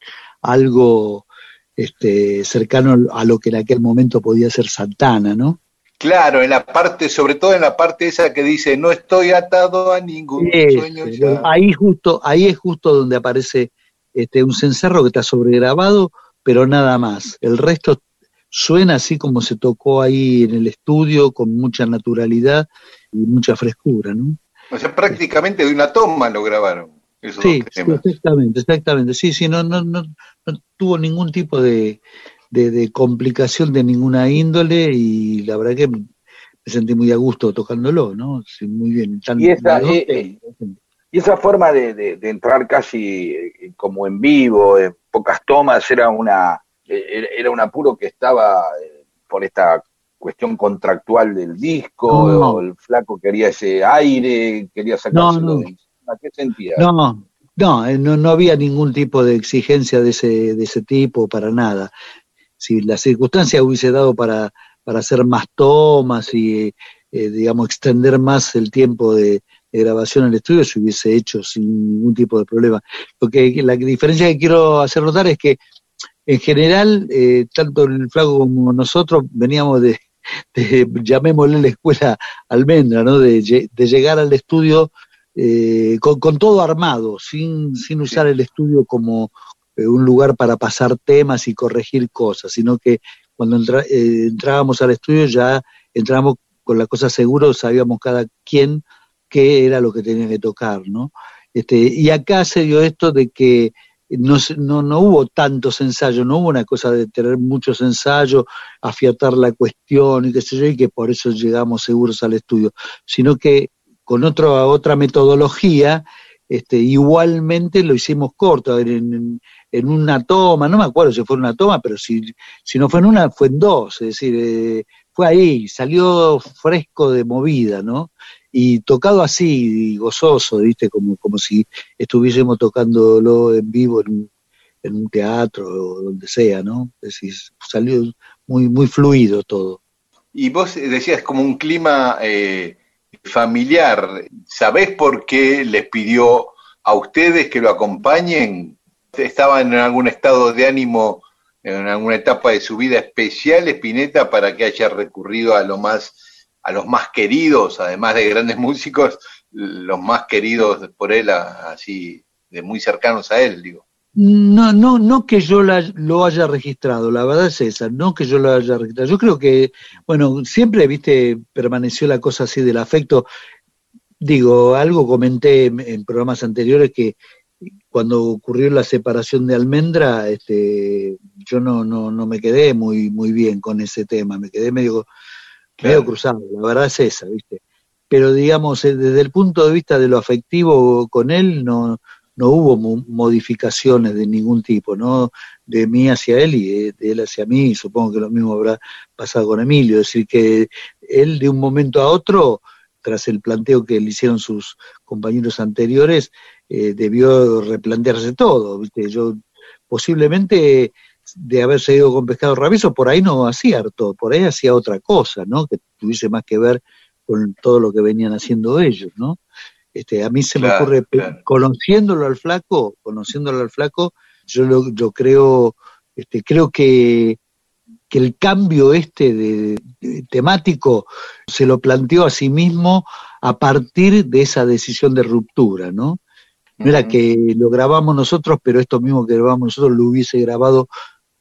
algo este, cercano a lo que en aquel momento podía ser Santana, ¿no? Claro, en la parte, sobre todo en la parte esa que dice, no estoy atado a ningún sueño ya. ahí justo, ahí es justo donde aparece este, un cencerro que está sobregrabado, pero nada más. El resto suena así como se tocó ahí en el estudio, con mucha naturalidad y mucha frescura, ¿no? O sea, prácticamente de una toma lo grabaron. Esos Sí, dos sí, exactamente, exactamente. Sí, sí, no, no, no, no tuvo ningún tipo de, de, de complicación de ninguna índole y la verdad que me sentí muy a gusto tocándolo, ¿no? Sí, muy bien. Tan- Y esa, eh. Y esa forma de, de- de entrar casi eh, como en vivo, en pocas tomas, era una eh, era un apuro que estaba eh, por esta cuestión contractual del disco, No. el flaco quería ese aire, quería sacárselo No, no. de. ¿Qué sentía? No, no, eh, no, no había ningún tipo de exigencia de ese, de ese tipo para nada. Si la circunstancia hubiese dado para, para hacer más tomas y, eh, digamos, extender más el tiempo de, grabación en el estudio, se hubiese hecho sin ningún tipo de problema. Lo que, la diferencia que quiero hacer notar es que, en general, eh, tanto el flaco como nosotros veníamos de, de, llamémosle la escuela almendra, ¿no? De, de llegar al estudio eh, con, con todo armado, sin, sin usar el estudio como eh, un lugar para pasar temas y corregir cosas, sino que cuando entra- eh, entrábamos al estudio ya entrábamos con la cosa segura, sabíamos cada quien qué era lo que tenía que tocar, ¿no? Este, y acá se dio esto de que no, no, no hubo tantos ensayos, no hubo una cosa de tener muchos ensayos, afiatar la cuestión y qué sé yo, y que por eso llegamos seguros al estudio, sino que con otro, otra metodología, este, igualmente lo hicimos corto, en, en- una toma, no me acuerdo si fue en una toma, pero si, si no fue en una, fue en dos, es decir, eh, fue ahí, salió fresco de movida, ¿no? Y tocado así, y gozoso, ¿viste? Como, como si estuviésemos tocándolo en vivo en un, teatro o donde sea, ¿no? Es decir, salió muy, muy fluido todo. Y vos decías como un clima eh, familiar. ¿Sabés por qué les pidió a ustedes que lo acompañen? ¿Estaban en algún estado de ánimo, en alguna etapa de su vida especial, Spinetta, para que haya recurrido a lo más, a los más queridos, además de grandes músicos, los más queridos por él, así, de muy cercanos a él, digo? No, no, no que yo la- lo haya registrado, la verdad es esa, no que yo lo haya registrado. Yo creo que, bueno, siempre, viste, permaneció la cosa así del afecto. Digo, algo comenté en, en programas anteriores que cuando ocurrió la separación de Almendra, este, yo no, no, no me quedé muy, muy bien con ese tema, me quedé medio, medio cruzado, la verdad es esa, viste. Pero digamos, eh, desde el punto de vista de lo afectivo con él, no, no hubo mo- modificaciones de ningún tipo, ¿no? De mí hacia él y de, él hacia mí, y supongo que lo mismo habrá pasado con Emilio, es decir, que él de un momento a otro, tras el planteo que le hicieron sus compañeros anteriores, eh, debió replantearse todo, ¿viste? Yo posiblemente de haber seguido con Pescado Rabioso, por ahí no hacía harto, por ahí hacía otra cosa, ¿no? Que tuviese más que ver con todo lo que venían haciendo ellos, ¿no? Este, a mí se me ocurre, claro. conociéndolo al flaco, conociéndolo al flaco, yo lo, yo creo, este, creo que, que el cambio este de, de temático se lo planteó a sí mismo a partir de esa decisión de ruptura, ¿no? No era que lo grabamos nosotros, pero esto mismo que grabamos nosotros lo hubiese grabado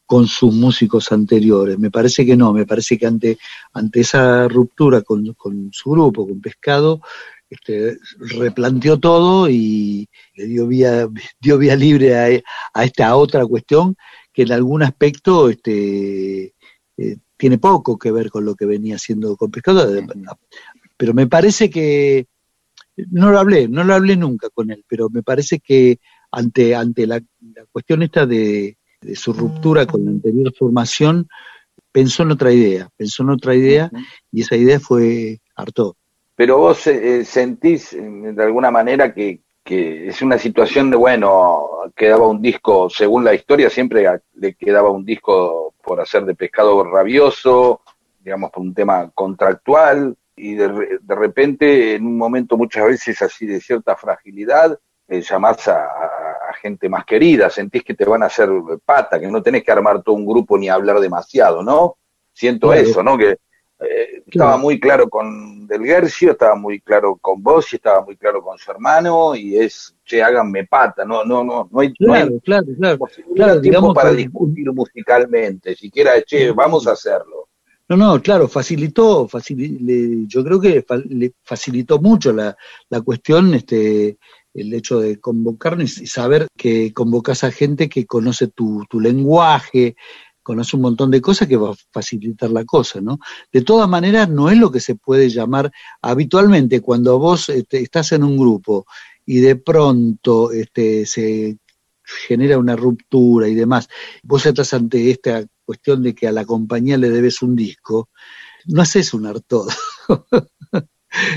con sus músicos anteriores. Me parece que no, me parece que ante, ante esa ruptura con, con su grupo, con Pescado, este, replanteó todo y le dio vía, dio vía libre a, a esta otra cuestión que en algún aspecto este, eh, tiene poco que ver con lo que venía haciendo con Pescado, pero me parece que no lo hablé, no lo hablé nunca con él, pero me parece que ante, ante la, la cuestión esta de, de su ruptura con la anterior formación, pensó en otra idea, pensó en otra idea y esa idea fue Artaud. Pero vos eh, sentís eh, de alguna manera que, que es una situación de, bueno, quedaba un disco, según la historia, siempre le quedaba un disco por hacer de pescado rabioso, digamos, por un tema contractual, y de, de repente, en un momento muchas veces así de cierta fragilidad, eh, llamás a, gente más querida, sentís que te van a hacer pata, que no tenés que armar todo un grupo ni hablar demasiado, ¿no? Siento eso, ¿no? Que eh, estaba muy claro con Del Guercio, estaba muy claro con vos y estaba muy claro con su hermano y es, che, háganme pata, no, no, no, no hay, no hay Claro, claro, claro. claro, tiempo para que- discutir musicalmente, siquiera, che, vamos a hacerlo. No, no, claro, facilitó, facili- le- yo creo que fa- le facilitó mucho la, la cuestión, este, el hecho de convocarnos y saber que convocas a gente que conoce tu, tu lenguaje, conoce un montón de cosas que va a facilitar la cosa, ¿no? De todas maneras, no es lo que se puede llamar habitualmente cuando vos este, estás en un grupo y de pronto este, se genera una ruptura y demás, vos estás ante esta cuestión de que a la compañía le debes un disco, no haces un Artod.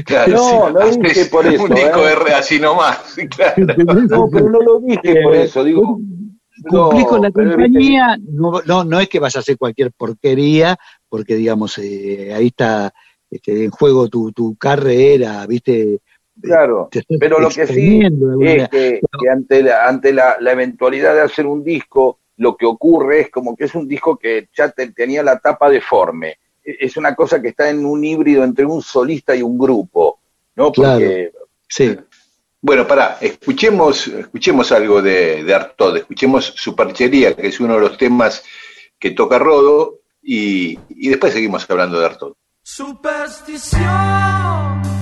Claro, No, no dije por eso, Un disco ¿eh? de así nomás, claro. No, pero no lo dije por eso, digo. Cumplís no, con la compañía, no, no, no es que vas a hacer cualquier porquería, porque digamos, eh, ahí está este, en juego tu, tu carrera, ¿viste? Claro, Te estás pero lo que sí es que, que ante, la, ante la, la eventualidad de hacer un disco, lo que ocurre es como que es un disco que ya te- tenía la tapa deforme. E- Es una cosa que está en un híbrido entre un solista y un grupo, ¿no? Porque Sí, Bueno, pará, escuchemos, escuchemos algo de, de Artaud, escuchemos Superchería, que es uno de los temas que toca Rodo, y, y después seguimos hablando de Artaud. Superstición.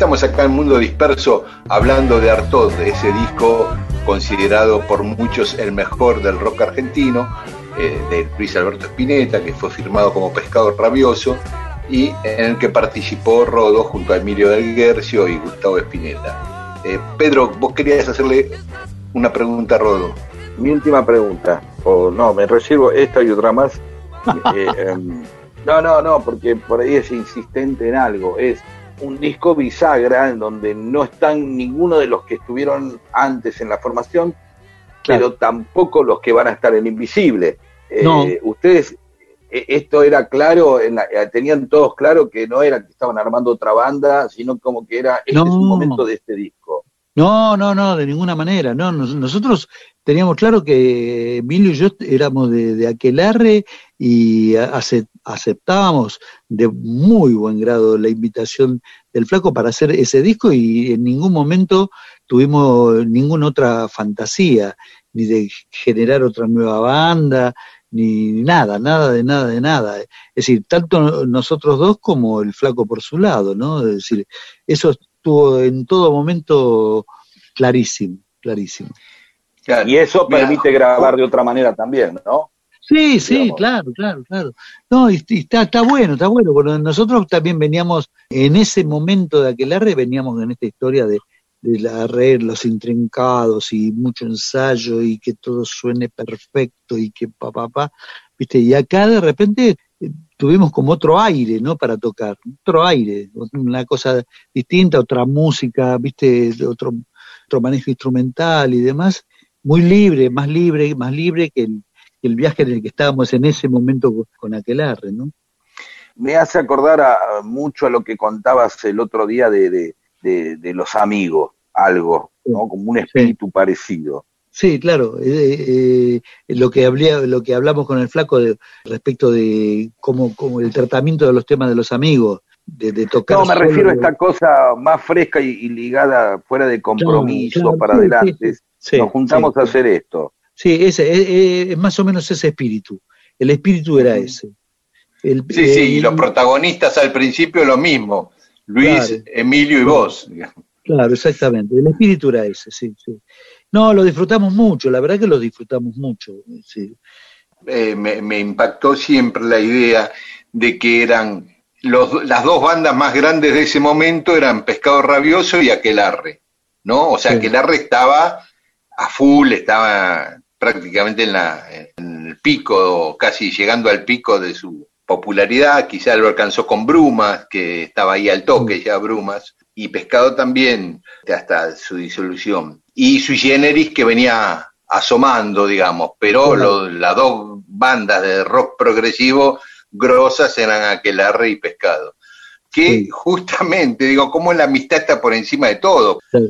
Estamos acá en Mundo Disperso hablando de Artaud, de ese disco considerado por muchos el mejor del rock argentino, eh, de Luis Alberto Spinetta, que fue firmado como Pescado Rabioso, y en el que participó Rodo junto a Emilio del Guercio y Gustavo Spinetta. Eh, Pedro, vos querías hacerle una pregunta a Rodo. Mi última pregunta, o no, me reservo esta y otra más. Eh, em, no, no, no, porque por ahí es insistente en algo. Es un disco bisagra en donde no están ninguno de los que estuvieron antes en la formación, pero tampoco los que van a estar en Invisible. Eh, No. Ustedes, eh, esto era claro, en la- eh, tenían todos claro que no era que estaban armando otra banda, sino como que era, este es un momento de este disco. No, no, no, de ninguna manera. No, nos- nosotros teníamos claro que Emilio y yo éramos de, de Aquelarre y ace- aceptábamos de muy buen grado la invitación del flaco para hacer ese disco y en ningún momento tuvimos ninguna otra fantasía, ni de generar otra nueva banda, ni nada, nada de nada de nada. Es decir, tanto nosotros dos como el flaco por su lado, ¿no? Es decir, eso estuvo en todo momento clarísimo, clarísimo. Claro, Y eso mira, permite grabar de otra manera también, ¿no? Sí, sí, digamos. claro, claro, claro. No, y, y está, está bueno, está bueno, porque nosotros también veníamos, en ese momento de Aquelarre, veníamos en esta historia de, de la red, los intrincados y mucho ensayo y que todo suene perfecto y que pa, pa, pa, viste, y acá de repente eh, tuvimos como otro aire, ¿no? Para tocar, otro aire, una cosa distinta, otra música, viste, otro, otro manejo instrumental y demás, muy libre, más libre, más libre que el, que el viaje en el que estábamos en ese momento con, Aquelarre, ¿no? Me hace acordar a, mucho a lo que contabas el otro día de, de, de- de los amigos, algo, ¿no? Como un espíritu parecido. Sí, claro. eh, eh, lo que hablé, lo que hablamos con el flaco de, respecto de cómo, cómo el tratamiento de los temas de los amigos, de, de tocar. No, me solo- refiero a esta cosa más fresca y, y ligada fuera de compromiso, claro, para sí, adelante. sí, Nos juntamos a hacer esto. Sí, ese, es, es más o menos ese espíritu. El espíritu era ese. El, Sí, sí, y los protagonistas al principio lo mismo. Luis, Claro. Emilio y vos. digamos. Claro, exactamente. El espíritu era ese, sí, sí. No, lo disfrutamos mucho, la verdad que lo disfrutamos mucho. Sí. Eh, me, me impactó siempre la idea de que eran los, las dos bandas más grandes de ese momento eran Pescado Rabioso y Aquelarre, ¿no? O sea, Sí. Aquelarre estaba a full, estaba prácticamente en, la, en el pico, casi llegando al pico de su popularidad, quizá lo alcanzó con Brumas, que estaba ahí al toque ya Brumas, y Pescado también hasta su disolución. Y Sui Generis que venía asomando, digamos, pero lo- las dos bandas de rock progresivo grosas eran Aquelarre y Pescado. Que Sí. justamente, digo, como la amistad está por encima de todo, Claro.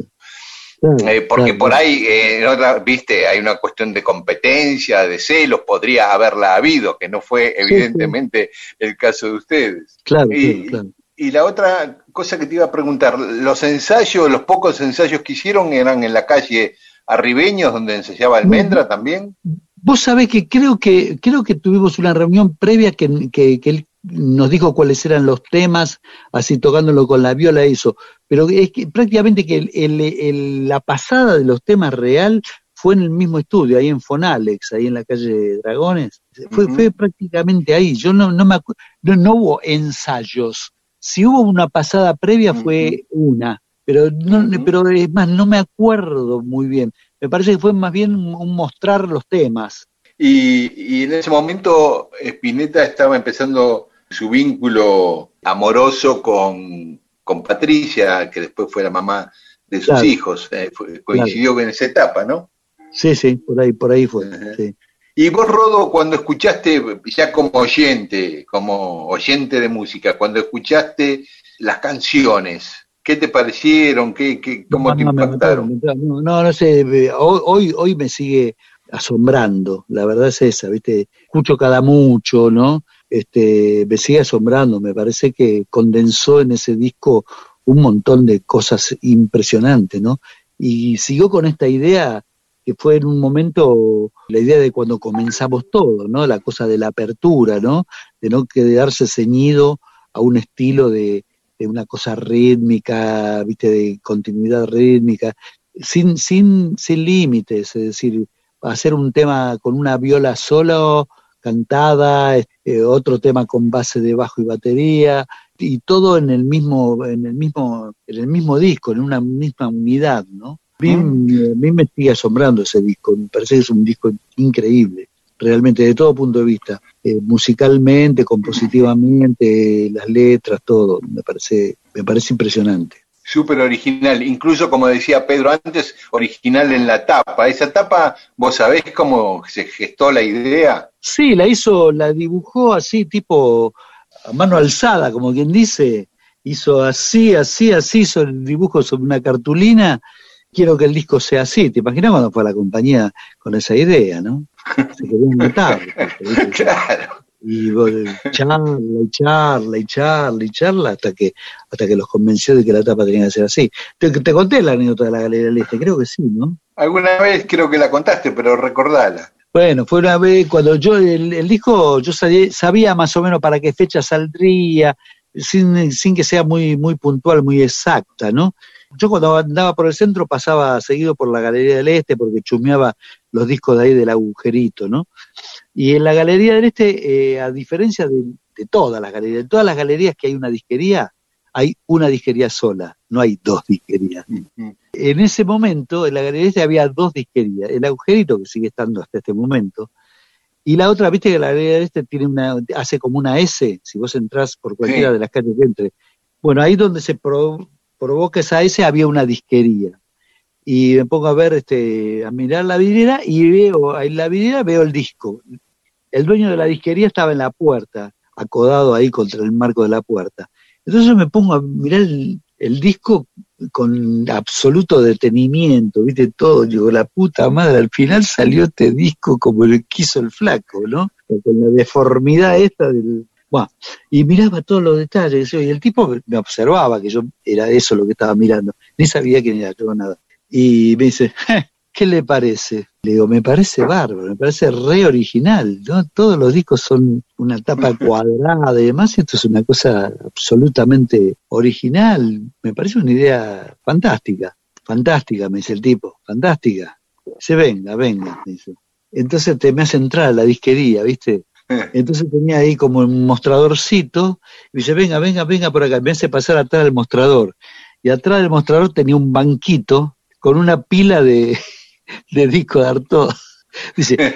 Eh, porque por ahí, eh, en otra- viste, hay una cuestión de competencia, de celos, podría haberla habido, que no fue sí. evidentemente el caso de ustedes. Claro, Y, claro. y la otra cosa que te iba a preguntar, los ensayos, los pocos ensayos que hicieron eran en la calle Arribeños, donde ensayaba Almendra también. Vos sabés que creo que creo que tuvimos una reunión previa que, que, que él nos dijo cuáles eran los temas, así tocándolo con la viola eso, pero es que prácticamente que el- el- el- la pasada de los temas real fue en el mismo estudio, ahí en Fonalex, ahí en la calle Dragones, fue, fue prácticamente ahí, yo no, no me no, no hubo ensayos, si hubo una pasada previa fue una, pero no, pero es más, no me acuerdo muy bien, me parece que fue más bien un, un mostrar los temas. Y, y en ese momento Spinetta estaba empezando su vínculo amoroso con, con Patricia, que después fue la mamá de sus Claro. hijos. Eh, fue- coincidió en esa etapa, ¿no? Sí, sí, por ahí, por ahí fue. Sí. Y vos, Rodo, cuando escuchaste, ya como oyente, como oyente de música, cuando escuchaste las canciones, ¿qué te parecieron? ¿Qué, qué, ¿Cómo No, te no, me impactaron? mataron, me mataron. No, no sé, eh, hoy, hoy, hoy me sigue asombrando, la verdad es esa, ¿viste? Escucho cada mucho, ¿no? Este, me sigue asombrando, me parece que condensó en ese disco un montón de cosas impresionantes, ¿no? Y siguió con esta idea que fue en un momento la idea de cuando comenzamos todo, ¿no? La cosa de la apertura, ¿no? De no quedarse ceñido a un estilo de, de una cosa rítmica, viste, de continuidad rítmica, sin, sin, sin límites, es decir, hacer un tema con una viola solo, cantada, eh, otro tema con base de bajo y batería, y todo en el mismo, en el mismo, en el mismo disco, en una misma unidad, ¿no? A mí, a mí me sigue asombrando ese disco, me parece que es un disco increíble, realmente, de todo punto de vista, eh, musicalmente, compositivamente, las letras, todo, me parece, me parece impresionante. Súper original, incluso como decía Pedro antes, original en la tapa. Esa tapa, ¿vos sabés cómo se gestó la idea? Sí, la hizo, la dibujó así, tipo a mano alzada, como quien dice, hizo así, así, así, hizo el dibujo sobre una cartulina. Quiero que el disco sea así. ¿Te imaginas cuando fue a la compañía con esa idea, no? Se quedó matar. Claro. Y charla y charla y charla y charla hasta que, hasta que los convenció de que la tapa tenía que ser así. Te, te conté la anécdota de la Galería del Este, creo que sí, ¿no? Alguna vez creo que la contaste, pero recordala. Bueno, fue una vez cuando yo, el, el disco, yo sabía, sabía más o menos para qué fecha saldría, sin, sin que sea muy, muy puntual, muy exacta, ¿no? Yo cuando andaba por el centro pasaba seguido por la Galería del Este porque chumeaba los discos de ahí del agujerito, ¿no? Y en la Galería del Este, eh, a diferencia de, de todas las galerías, de todas las galerías que hay una disquería, hay una disquería sola, no hay dos disquerías. En ese momento, en la Galería del Este había dos disquerías, el agujerito que sigue estando hasta este momento, y la otra, viste que la Galería del Este tiene una, hace como una S, si vos entrás por cualquiera Sí. de las calles que entre. Bueno, ahí donde se pro- provoca esa S había una disquería. Y me pongo a ver, este, a mirar la vidriera y veo, en la vidriera veo el disco. El dueño de la disquería estaba en la puerta, acodado ahí contra el marco de la puerta. Entonces me pongo a mirar el, disco con absoluto detenimiento, viste todo, digo, la puta madre, al final salió este disco como lo quiso el flaco, ¿no? Con la deformidad esta del... Bueno, y miraba todos los detalles, y el tipo me observaba que yo era eso lo que estaba mirando, ni sabía quién era yo, nada. Y me dice, "Je, ¿qué le parece? Le digo, me parece bárbaro, me parece re original, ¿no? Todos los discos son una tapa cuadrada y demás, y esto es una cosa absolutamente original. Me parece una idea fantástica, fantástica, me dice el tipo, fantástica. Se venga, venga, me dice. Entonces te me hace entrar a la disquería, ¿viste? Entonces tenía ahí como un mostradorcito, y dice, venga, venga, venga por acá, me hace pasar atrás del mostrador. Y atrás del mostrador tenía un banquito con una pila de, de disco de Artaud. Dice,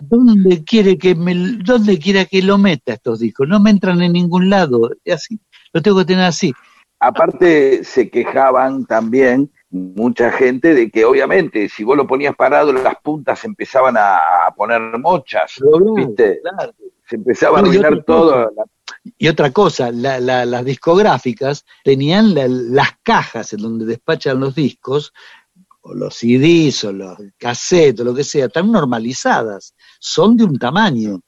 ¿dónde quiere que me, dónde quiera que lo meta estos discos? No me entran en ningún lado, así, lo tengo que tener así. Aparte se quejaban también mucha gente de que obviamente si vos lo ponías parado las puntas empezaban a, a poner mochas, ¿viste? Claro. Se empezaba a No, arruinar todo. Y otra cosa, la- la- las discográficas tenían la- las cajas en donde despachan los discos, o los CDs, o los cassettes, o lo que sea, tan normalizadas, son de un tamaño.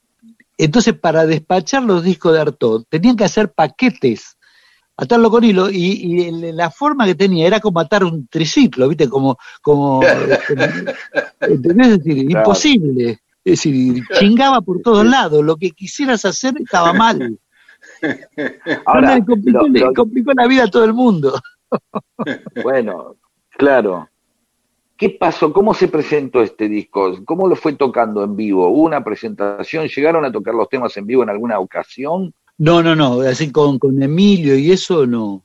Entonces, para despachar los discos de Artaud, tenían que hacer paquetes, atarlo con hilo, y, y la forma que tenía era como atar un triciclo, ¿viste? Como, como ¿entendés? Es decir, Claro. imposible. Es decir, chingaba por todos lados, lo que quisieras hacer estaba mal. Ahora, No, le, complicó, lo- le lo- complicó la vida a todo el mundo. Bueno, claro. ¿Qué pasó? ¿Cómo se presentó este disco? ¿Cómo lo fue tocando en vivo? ¿Hubo una presentación? ¿Llegaron a tocar los temas en vivo en alguna ocasión? No, no, no, así con, con Emilio y eso no.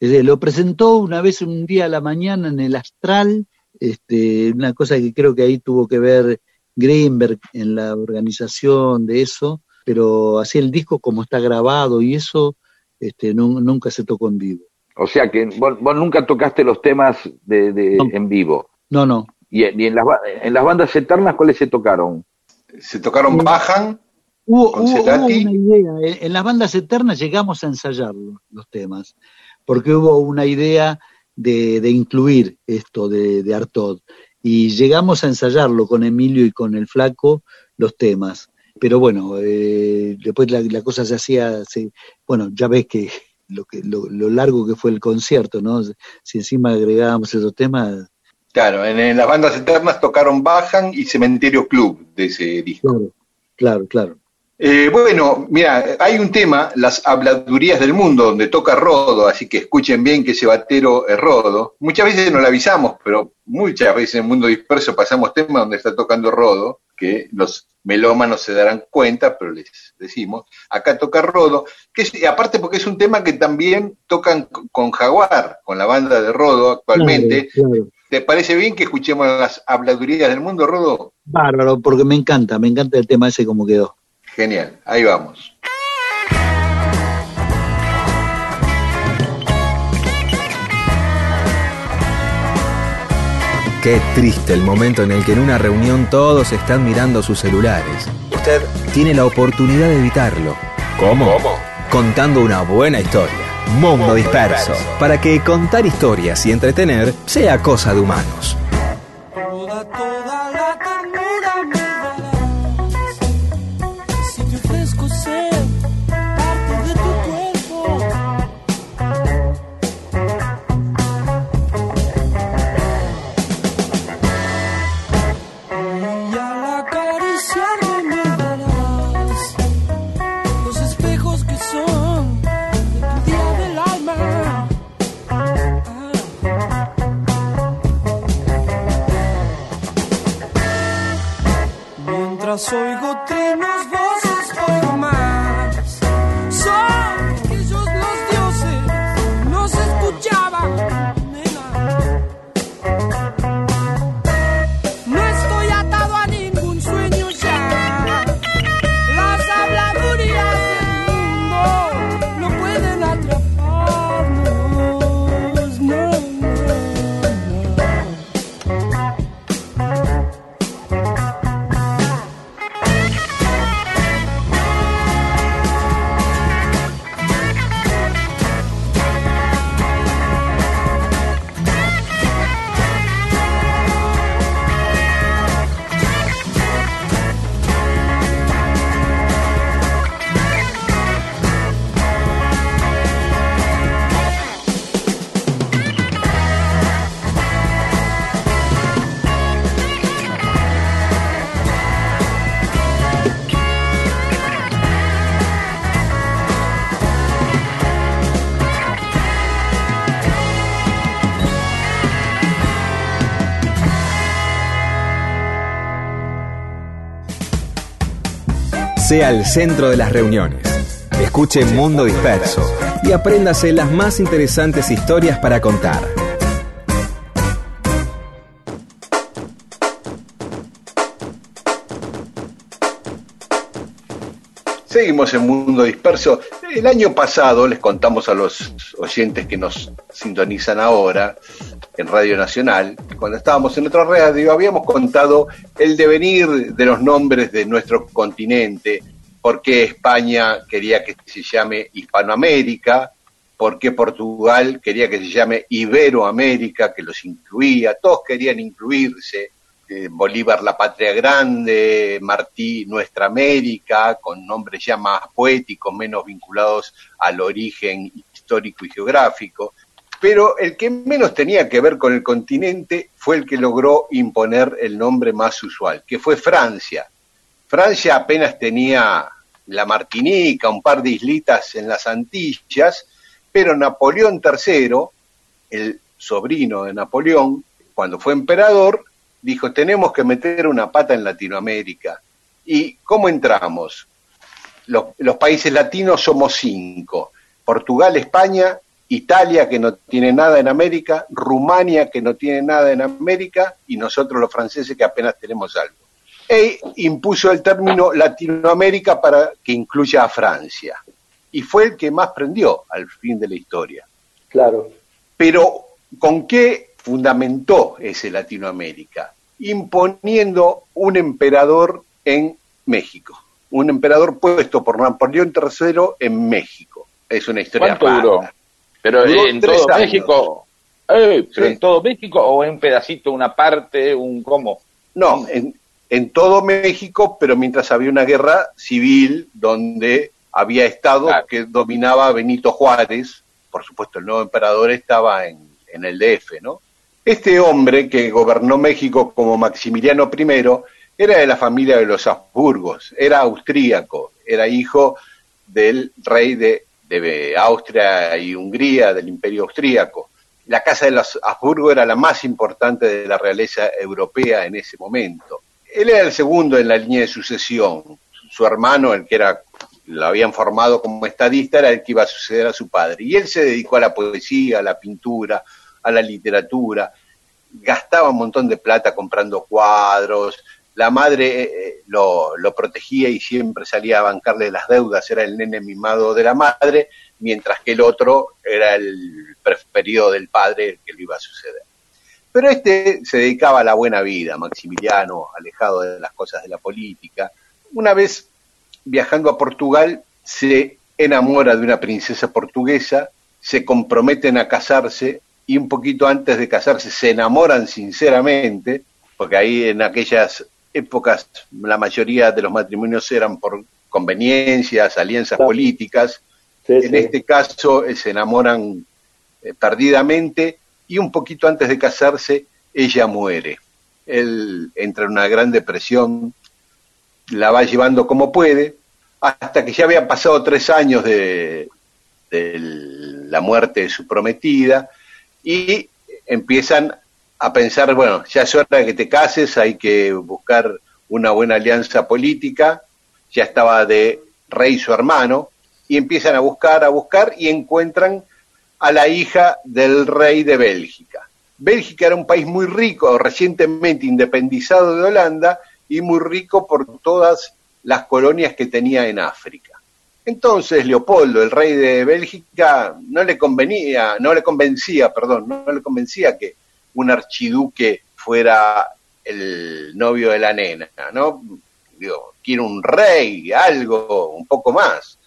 Lo presentó una vez un día a la mañana en el Astral, este, una cosa que creo que ahí tuvo que ver Greenberg en la organización de eso, pero así el disco como está grabado y eso, este, nu- nunca se tocó en vivo. O sea que vos, vos nunca tocaste los temas de, de- No. en vivo. No, no. ¿Y, y en, las, ba- en las bandas eternas cuáles se tocaron? Se tocaron Bajan, Hubo, Con hubo- una idea, en, las bandas eternas llegamos a ensayar los, los temas, porque hubo una idea de, de incluir esto de, de Artaud, y llegamos a ensayarlo con Emilio y con el flaco, los temas. Pero bueno, eh, después la, la cosa se hacía, se- bueno, ya ves que lo, que lo, lo largo que fue el concierto, ¿no? Si encima agregábamos esos temas, claro, en, en las bandas eternas tocaron Bajan y Cementerio Club de ese disco. claro, claro, claro. Eh, bueno, mira, hay un tema, las habladurías del mundo, donde toca Rodo, así que escuchen bien que ese batero es Rodo. Muchas veces no lo avisamos, pero muchas veces en el mundo disperso pasamos temas donde está tocando Rodo, que los melómanos se darán cuenta, pero les decimos, acá toca Rodo, que es, aparte porque es un tema que también tocan con Jaguar, con la banda de Rodo actualmente. Claro, claro. ¿Te parece bien que escuchemos las habladurías del mundo, Rodo? Bárbaro, porque me encanta, me encanta el tema ese como quedó. Genial, ahí vamos. Qué triste el momento en el que en una reunión todos están mirando sus celulares. Usted tiene la oportunidad de evitarlo. ¿Cómo? Contando una buena historia. Mundo disperso. Para que contar historias y entretener sea cosa de humanos. Mientras oigo trinos, voces, oigo más. Sea el centro de las reuniones. Escuche Mundo Disperso y apréndase las más interesantes historias para contar. Seguimos en Mundo Disperso. El año pasado, les contamos a los oyentes que nos sintonizan ahora en Radio Nacional, cuando estábamos en otra radio, habíamos contado el devenir de los nombres de nuestro continente, por qué España quería que se llame Hispanoamérica, por qué Portugal quería que se llame Iberoamérica, que los incluía, todos querían incluirse, eh, Bolívar la patria grande, Martí nuestra América, con nombres ya más poéticos, menos vinculados al origen histórico y geográfico. Pero el que menos tenía que ver con el continente fue el que logró imponer el nombre más usual, que fue Francia. Francia apenas tenía la Martinica, un par de islitas en las Antillas, pero Napoleón III, el sobrino de Napoleón, cuando fue emperador, dijo, tenemos que meter una pata en Latinoamérica. ¿Y cómo entramos? Los, los países latinos somos cinco. Portugal, España, Italia, que no tiene nada en América, Rumania, que no tiene nada en América, y nosotros los franceses, que apenas tenemos algo. E impuso el término Latinoamérica para que incluya a Francia. Y fue el que más prendió al fin de la historia. Claro. Pero, ¿con qué fundamentó ese Latinoamérica? Imponiendo un emperador en México. Un emperador puesto por Napoleón III en México. Es una historia ¿Cuánto duró? Pero Duró en todo años. México, eh, pero Sí. en todo México o en pedacito, una parte, un cómo. No, en, en todo México, pero mientras había una guerra civil donde había estado Claro. que dominaba Benito Juárez, por supuesto el nuevo emperador estaba en, en el DF, ¿no? Este hombre que gobernó México como Maximiliano I era de la familia de los Habsburgos, era austríaco, era hijo del rey de, de Austria y Hungría, del imperio austríaco. La casa de los Habsburgo era la más importante de la realeza europea en ese momento. Él era el segundo en la línea de sucesión. Su hermano, el que era lo habían formado como estadista, era el que iba a suceder a su padre. Y él se dedicó a la poesía, a la pintura, a la literatura, gastaba un montón de plata comprando cuadros, la madre eh, lo, lo protegía y siempre salía a bancarle las deudas, era el nene mimado de la madre, mientras que el otro era el preferido del padre, que le iba a suceder. Pero este se dedicaba a la buena vida, Maximiliano, alejado de las cosas de la política. Una vez viajando a Portugal, se enamora de una princesa portuguesa, se comprometen a casarse y un poquito antes de casarse se enamoran sinceramente, porque ahí en aquellas épocas la mayoría de los matrimonios eran por conveniencias, alianzas Claro. políticas. Sí, en sí. este caso eh, se enamoran eh, perdidamente y un poquito antes de casarse ella muere. Él entra en una gran depresión, la va llevando como puede, hasta que ya habían pasado tres años de, de la muerte de su prometida y empiezan a pensar, bueno, ya es hora de que te cases, hay que buscar una buena alianza política, ya estaba de rey su hermano, y empiezan a buscar, a buscar, y encuentran a la hija del rey de Bélgica. Bélgica era un país muy rico, recientemente independizado de Holanda, y muy rico por todas las colonias que tenía en África. Entonces Leopoldo, el rey de Bélgica, no le convenía, no le convencía, perdón, no le convencía que un archiduque fuera el novio de la nena, ¿no? Digo, quiere un rey, algo, un poco más.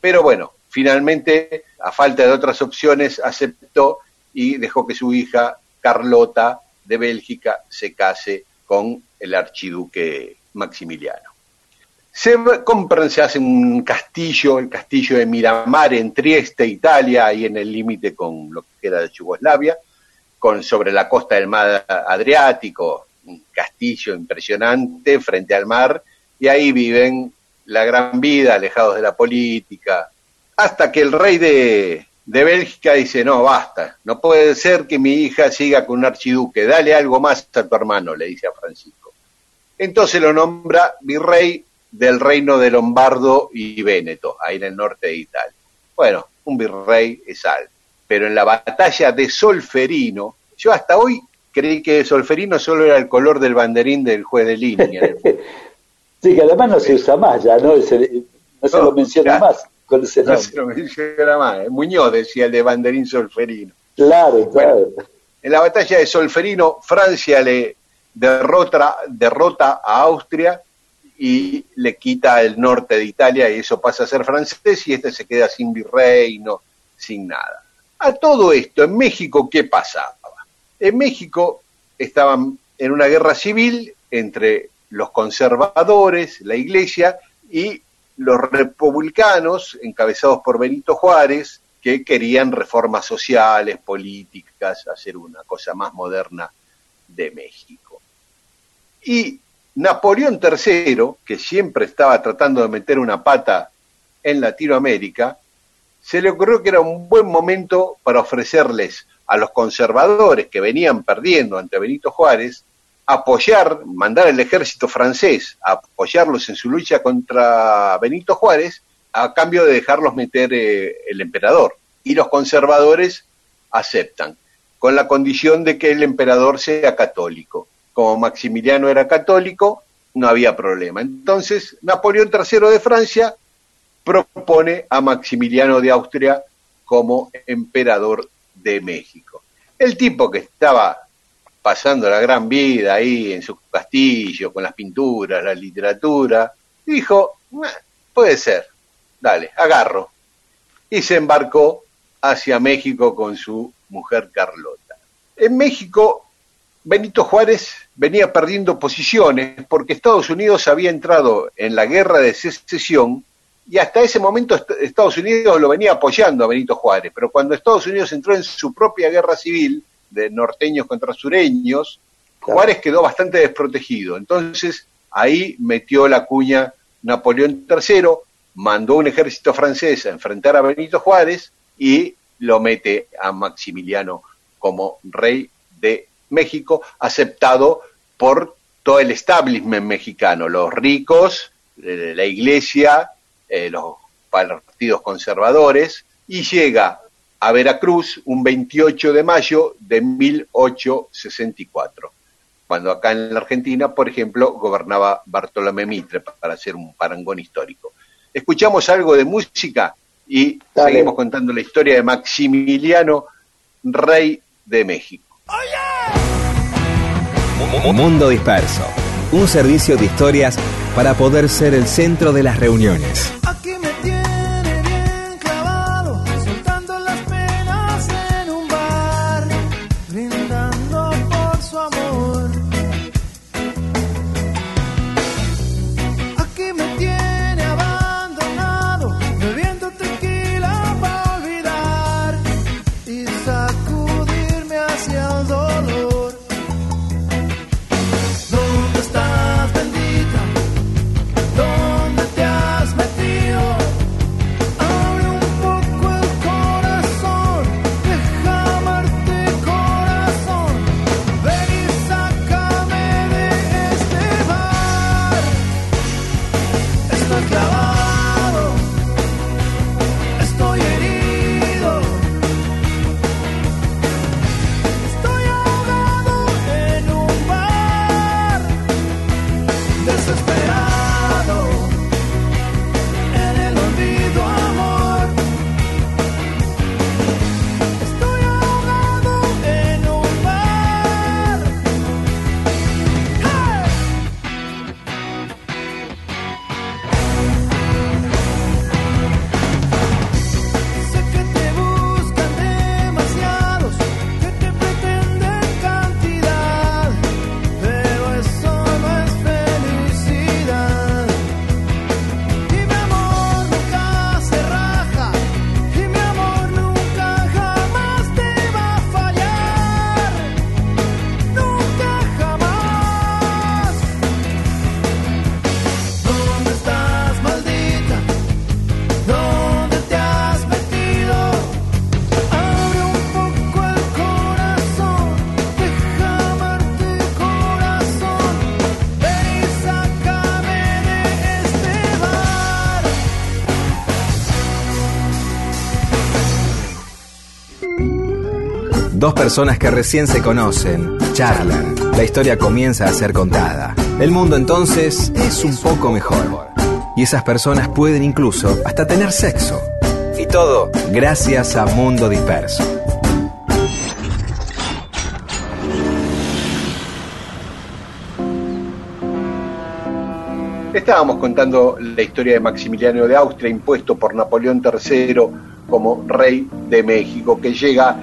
Pero bueno, finalmente, a falta de otras opciones, aceptó y dejó que su hija, Carlota, de Bélgica, se case con el archiduque Maximiliano. Se compran, se hace un castillo, el castillo de Miramar en Trieste, Italia, ahí en el límite con lo que era de Yugoslavia, con, sobre la costa del mar Adriático, un castillo impresionante frente al mar, y ahí viven la gran vida, alejados de la política, hasta que el rey de, de Bélgica dice, no, basta, no puede ser que mi hija siga con un archiduque, dale algo más a tu hermano, le dice a Francisco. Entonces lo nombra virrey del reino de Lombardo y Véneto, ahí en el norte de Italia. Bueno, un virrey es algo. Pero en la batalla de Solferino, yo hasta hoy creí que Solferino solo era el color del banderín del juez de línea. sí, que además no se usa más ya, ¿no? Se, no se lo menciona más con ese No se lo menciona más. Muñoz decía el de banderín Solferino. Claro, claro. en la batalla de Solferino, Francia le derrota, derrota a Austria y le quita el norte de Italia y eso pasa a ser francés y este se queda sin virreino, sin nada. A todo esto, en México, ¿qué pasaba? En México estaban en una guerra civil entre los conservadores, la iglesia, y los republicanos, encabezados por Benito Juárez, que querían reformas sociales, políticas, hacer una cosa más moderna de México. Y Napoleón III, que siempre estaba tratando de meter una pata en Latinoamérica, se le ocurrió que era un buen momento para ofrecerles a los conservadores que venían perdiendo ante Benito Juárez, apoyar, mandar al ejército francés apoyarlos en su lucha contra Benito Juárez, a cambio de dejarlos meter eh, el emperador. Y los conservadores aceptan, con la condición de que el emperador sea católico. Como Maximiliano era católico, no había problema. Entonces, Napoleón III de Francia propone a Maximiliano de Austria como emperador de México. El tipo que estaba pasando la gran vida ahí en su castillo, con las pinturas, la literatura, dijo, puede ser, dale, agarro. Y se embarcó hacia México con su mujer Carlota. En México, Benito Juárez venía perdiendo posiciones porque Estados Unidos había entrado en la guerra de secesión y hasta ese momento Estados Unidos lo venía apoyando a Benito Juárez, pero cuando Estados Unidos entró en su propia guerra civil de norteños contra sureños, Juárez quedó bastante desprotegido. Entonces ahí metió la cuña Napoleón III, mandó un ejército francés a enfrentar a Benito Juárez y lo mete a Maximiliano como rey de México, aceptado por todo el establishment mexicano, los ricos, la iglesia, eh, los partidos conservadores, y llega a Veracruz un 28 de mayo de 1864, cuando acá en la Argentina, por ejemplo, gobernaba Bartolomé Mitre, para hacer un parangón histórico. Escuchamos algo de música y Dale. seguimos contando la historia de Maximiliano, rey de México. Mundo Disperso. Un servicio de historias para poder ser el centro de las reuniones. Personas que recién se conocen, charlan. La historia comienza a ser contada. El mundo entonces es un poco mejor. Y esas personas pueden incluso hasta tener sexo. Y todo gracias a Mundo Disperso. Estábamos contando la historia de Maximiliano de Austria, impuesto por Napoleón III como rey de México, que llega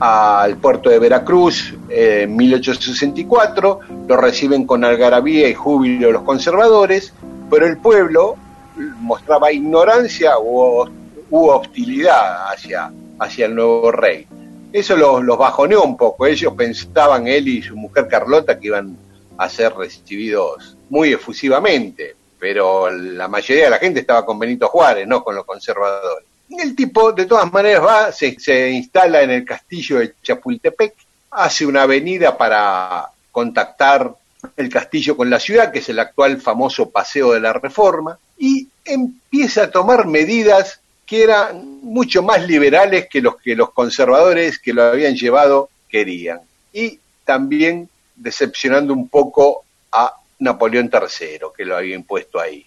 al puerto de Veracruz en 1864, lo reciben con algarabía y júbilo los conservadores, pero el pueblo mostraba ignorancia u hostilidad hacia, hacia el nuevo rey. Eso los, los bajoneó un poco, ellos pensaban, él y su mujer Carlota, que iban a ser recibidos muy efusivamente, pero la mayoría de la gente estaba con Benito Juárez, no con los conservadores. El tipo, de todas maneras, va, se, se instala en el castillo de Chapultepec, hace una avenida para contactar el castillo con la ciudad, que es el actual famoso Paseo de la Reforma, y empieza a tomar medidas que eran mucho más liberales que los que los conservadores que lo habían llevado querían. Y también decepcionando un poco a Napoleón III, que lo había impuesto ahí.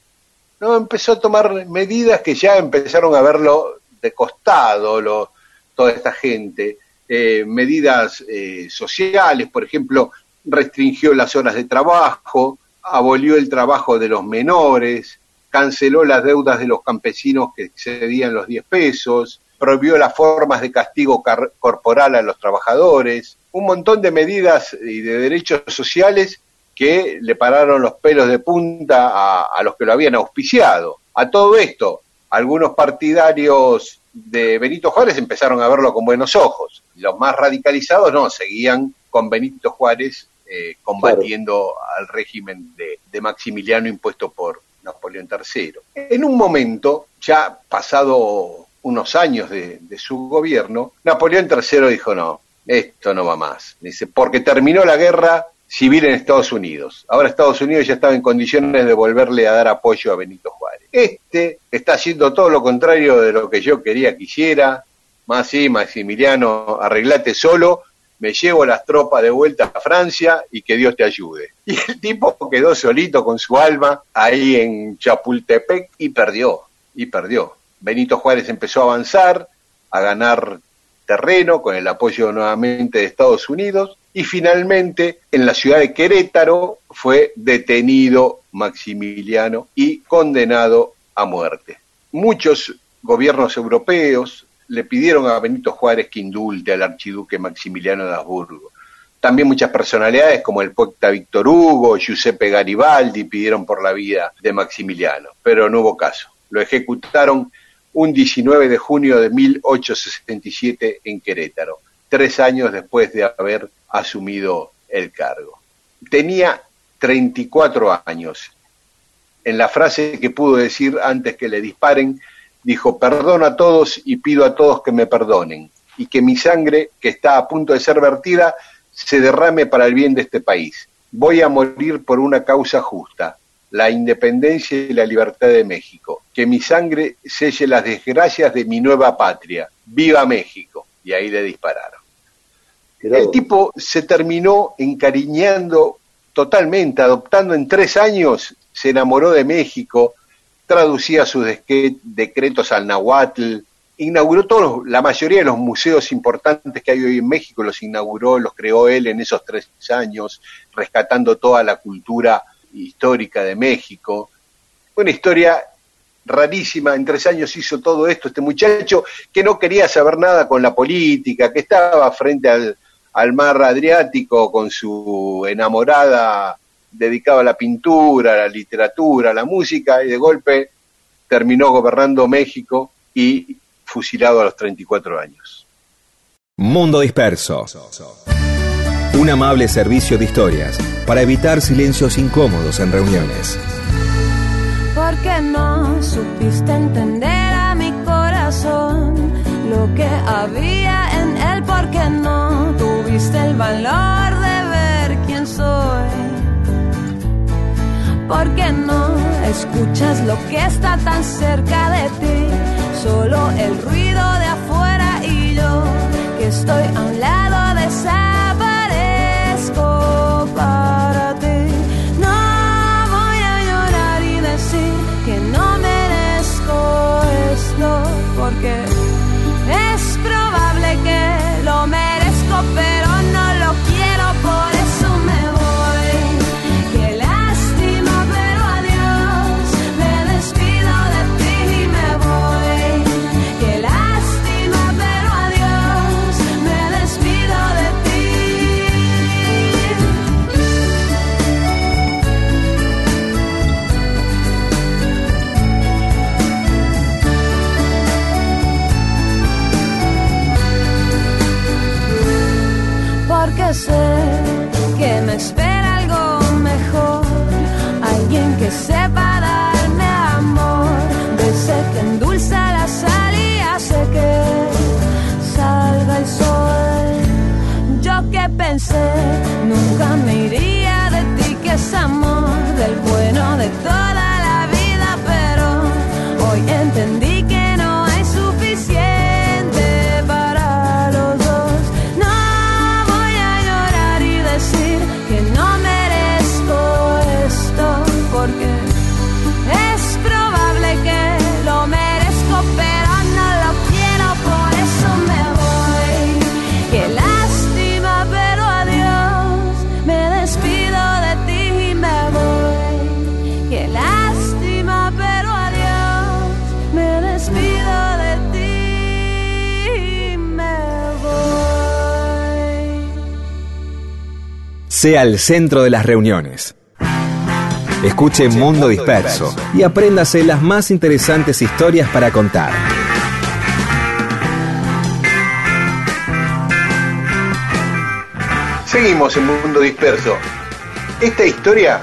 No, empezó a tomar medidas que ya empezaron a verlo de costado, lo, toda esta gente, eh, medidas eh, sociales, por ejemplo, restringió las horas de trabajo, abolió el trabajo de los menores, canceló las deudas de los campesinos que excedían los 10 pesos, prohibió las formas de castigo corporal a los trabajadores, un montón de medidas y de derechos sociales que le pararon los pelos de punta a, a los que lo habían auspiciado. A todo esto, algunos partidarios de Benito Juárez empezaron a verlo con buenos ojos. Los más radicalizados no, seguían con Benito Juárez eh, combatiendo claro. al régimen de, de, Maximiliano impuesto por Napoleón III. En un momento, ya pasado unos años de, de su gobierno, Napoleón III dijo, no, esto no va más. Dice, porque terminó la guerra civil en Estados Unidos. Ahora Estados Unidos ya estaba en condiciones de volverle a dar apoyo a Benito Juárez. Este está haciendo todo lo contrario de lo que yo quería que hiciera. Más sí, Maximiliano, arreglate solo, me llevo las tropas de vuelta a Francia y que Dios te ayude. Y el tipo quedó solito con su alma ahí en Chapultepec y perdió, y perdió. Benito Juárez empezó a avanzar, a ganar terreno con el apoyo nuevamente de Estados Unidos y finalmente en la ciudad de Querétaro fue detenido Maximiliano y condenado a muerte. Muchos gobiernos europeos le pidieron a Benito Juárez que indulte al archiduque Maximiliano de Habsburgo. También muchas personalidades como el poeta Víctor Hugo, Giuseppe Garibaldi pidieron por la vida de Maximiliano, pero no hubo caso. Lo ejecutaron un 19 de junio de 1867 en Querétaro, tres años después de haber asumido el cargo. Tenía 34 años. En la frase que pudo decir antes que le disparen, dijo, perdono a todos y pido a todos que me perdonen, y que mi sangre, que está a punto de ser vertida, se derrame para el bien de este país. Voy a morir por una causa justa, la independencia y la libertad de México. Que mi sangre selle las desgracias de mi nueva patria. ¡Viva México! Y ahí le dispararon. El tipo se terminó encariñando totalmente, adoptando en tres años, se enamoró de México, traducía sus decretos al nahuatl, inauguró todos, la mayoría de los museos importantes que hay hoy en México, los inauguró, los creó él en esos tres años, rescatando toda la cultura histórica de México. Una historia rarísima, en tres años hizo todo esto este muchacho que no quería saber nada con la política, que estaba frente al, al mar Adriático con su enamorada dedicado a la pintura, a la literatura, a la música, y de golpe terminó gobernando México y fusilado a los 34 años. Mundo Disperso. Un amable servicio de historias para evitar silencios incómodos en reuniones. ¿Por qué no supiste entender a mi corazón lo que había el valor de ver quién soy? ¿Por qué no escuchas lo que está tan cerca de ti? Solo el ruido de afuera y yo que estoy a un lado de desaparezco para ti. No voy a llorar y decir que no merezco esto, porque que me espera algo mejor, alguien que sepa darme amor, de ese que endulza la sal y hace que salga el sol. Yo que pensé, nunca me iría Sea el centro de las reuniones. Escuche Mundo Disperso y apréndase las más interesantes historias para contar. Seguimos en Mundo Disperso. Esta historia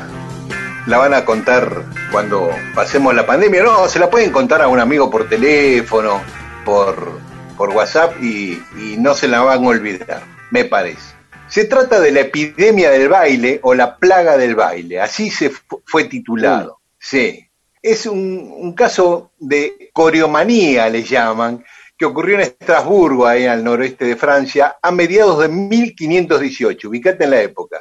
la van a contar cuando pasemos la pandemia. No, se la pueden contar a un amigo por teléfono, por, por WhatsApp y, y no se la van a olvidar, me parece. Se trata de la epidemia del baile o la plaga del baile, así se fu- fue titulado. Sí. Es un, un caso de coreomanía, le llaman, que ocurrió en Estrasburgo, ahí al noroeste de Francia, a mediados de 1518. Ubicate en la época.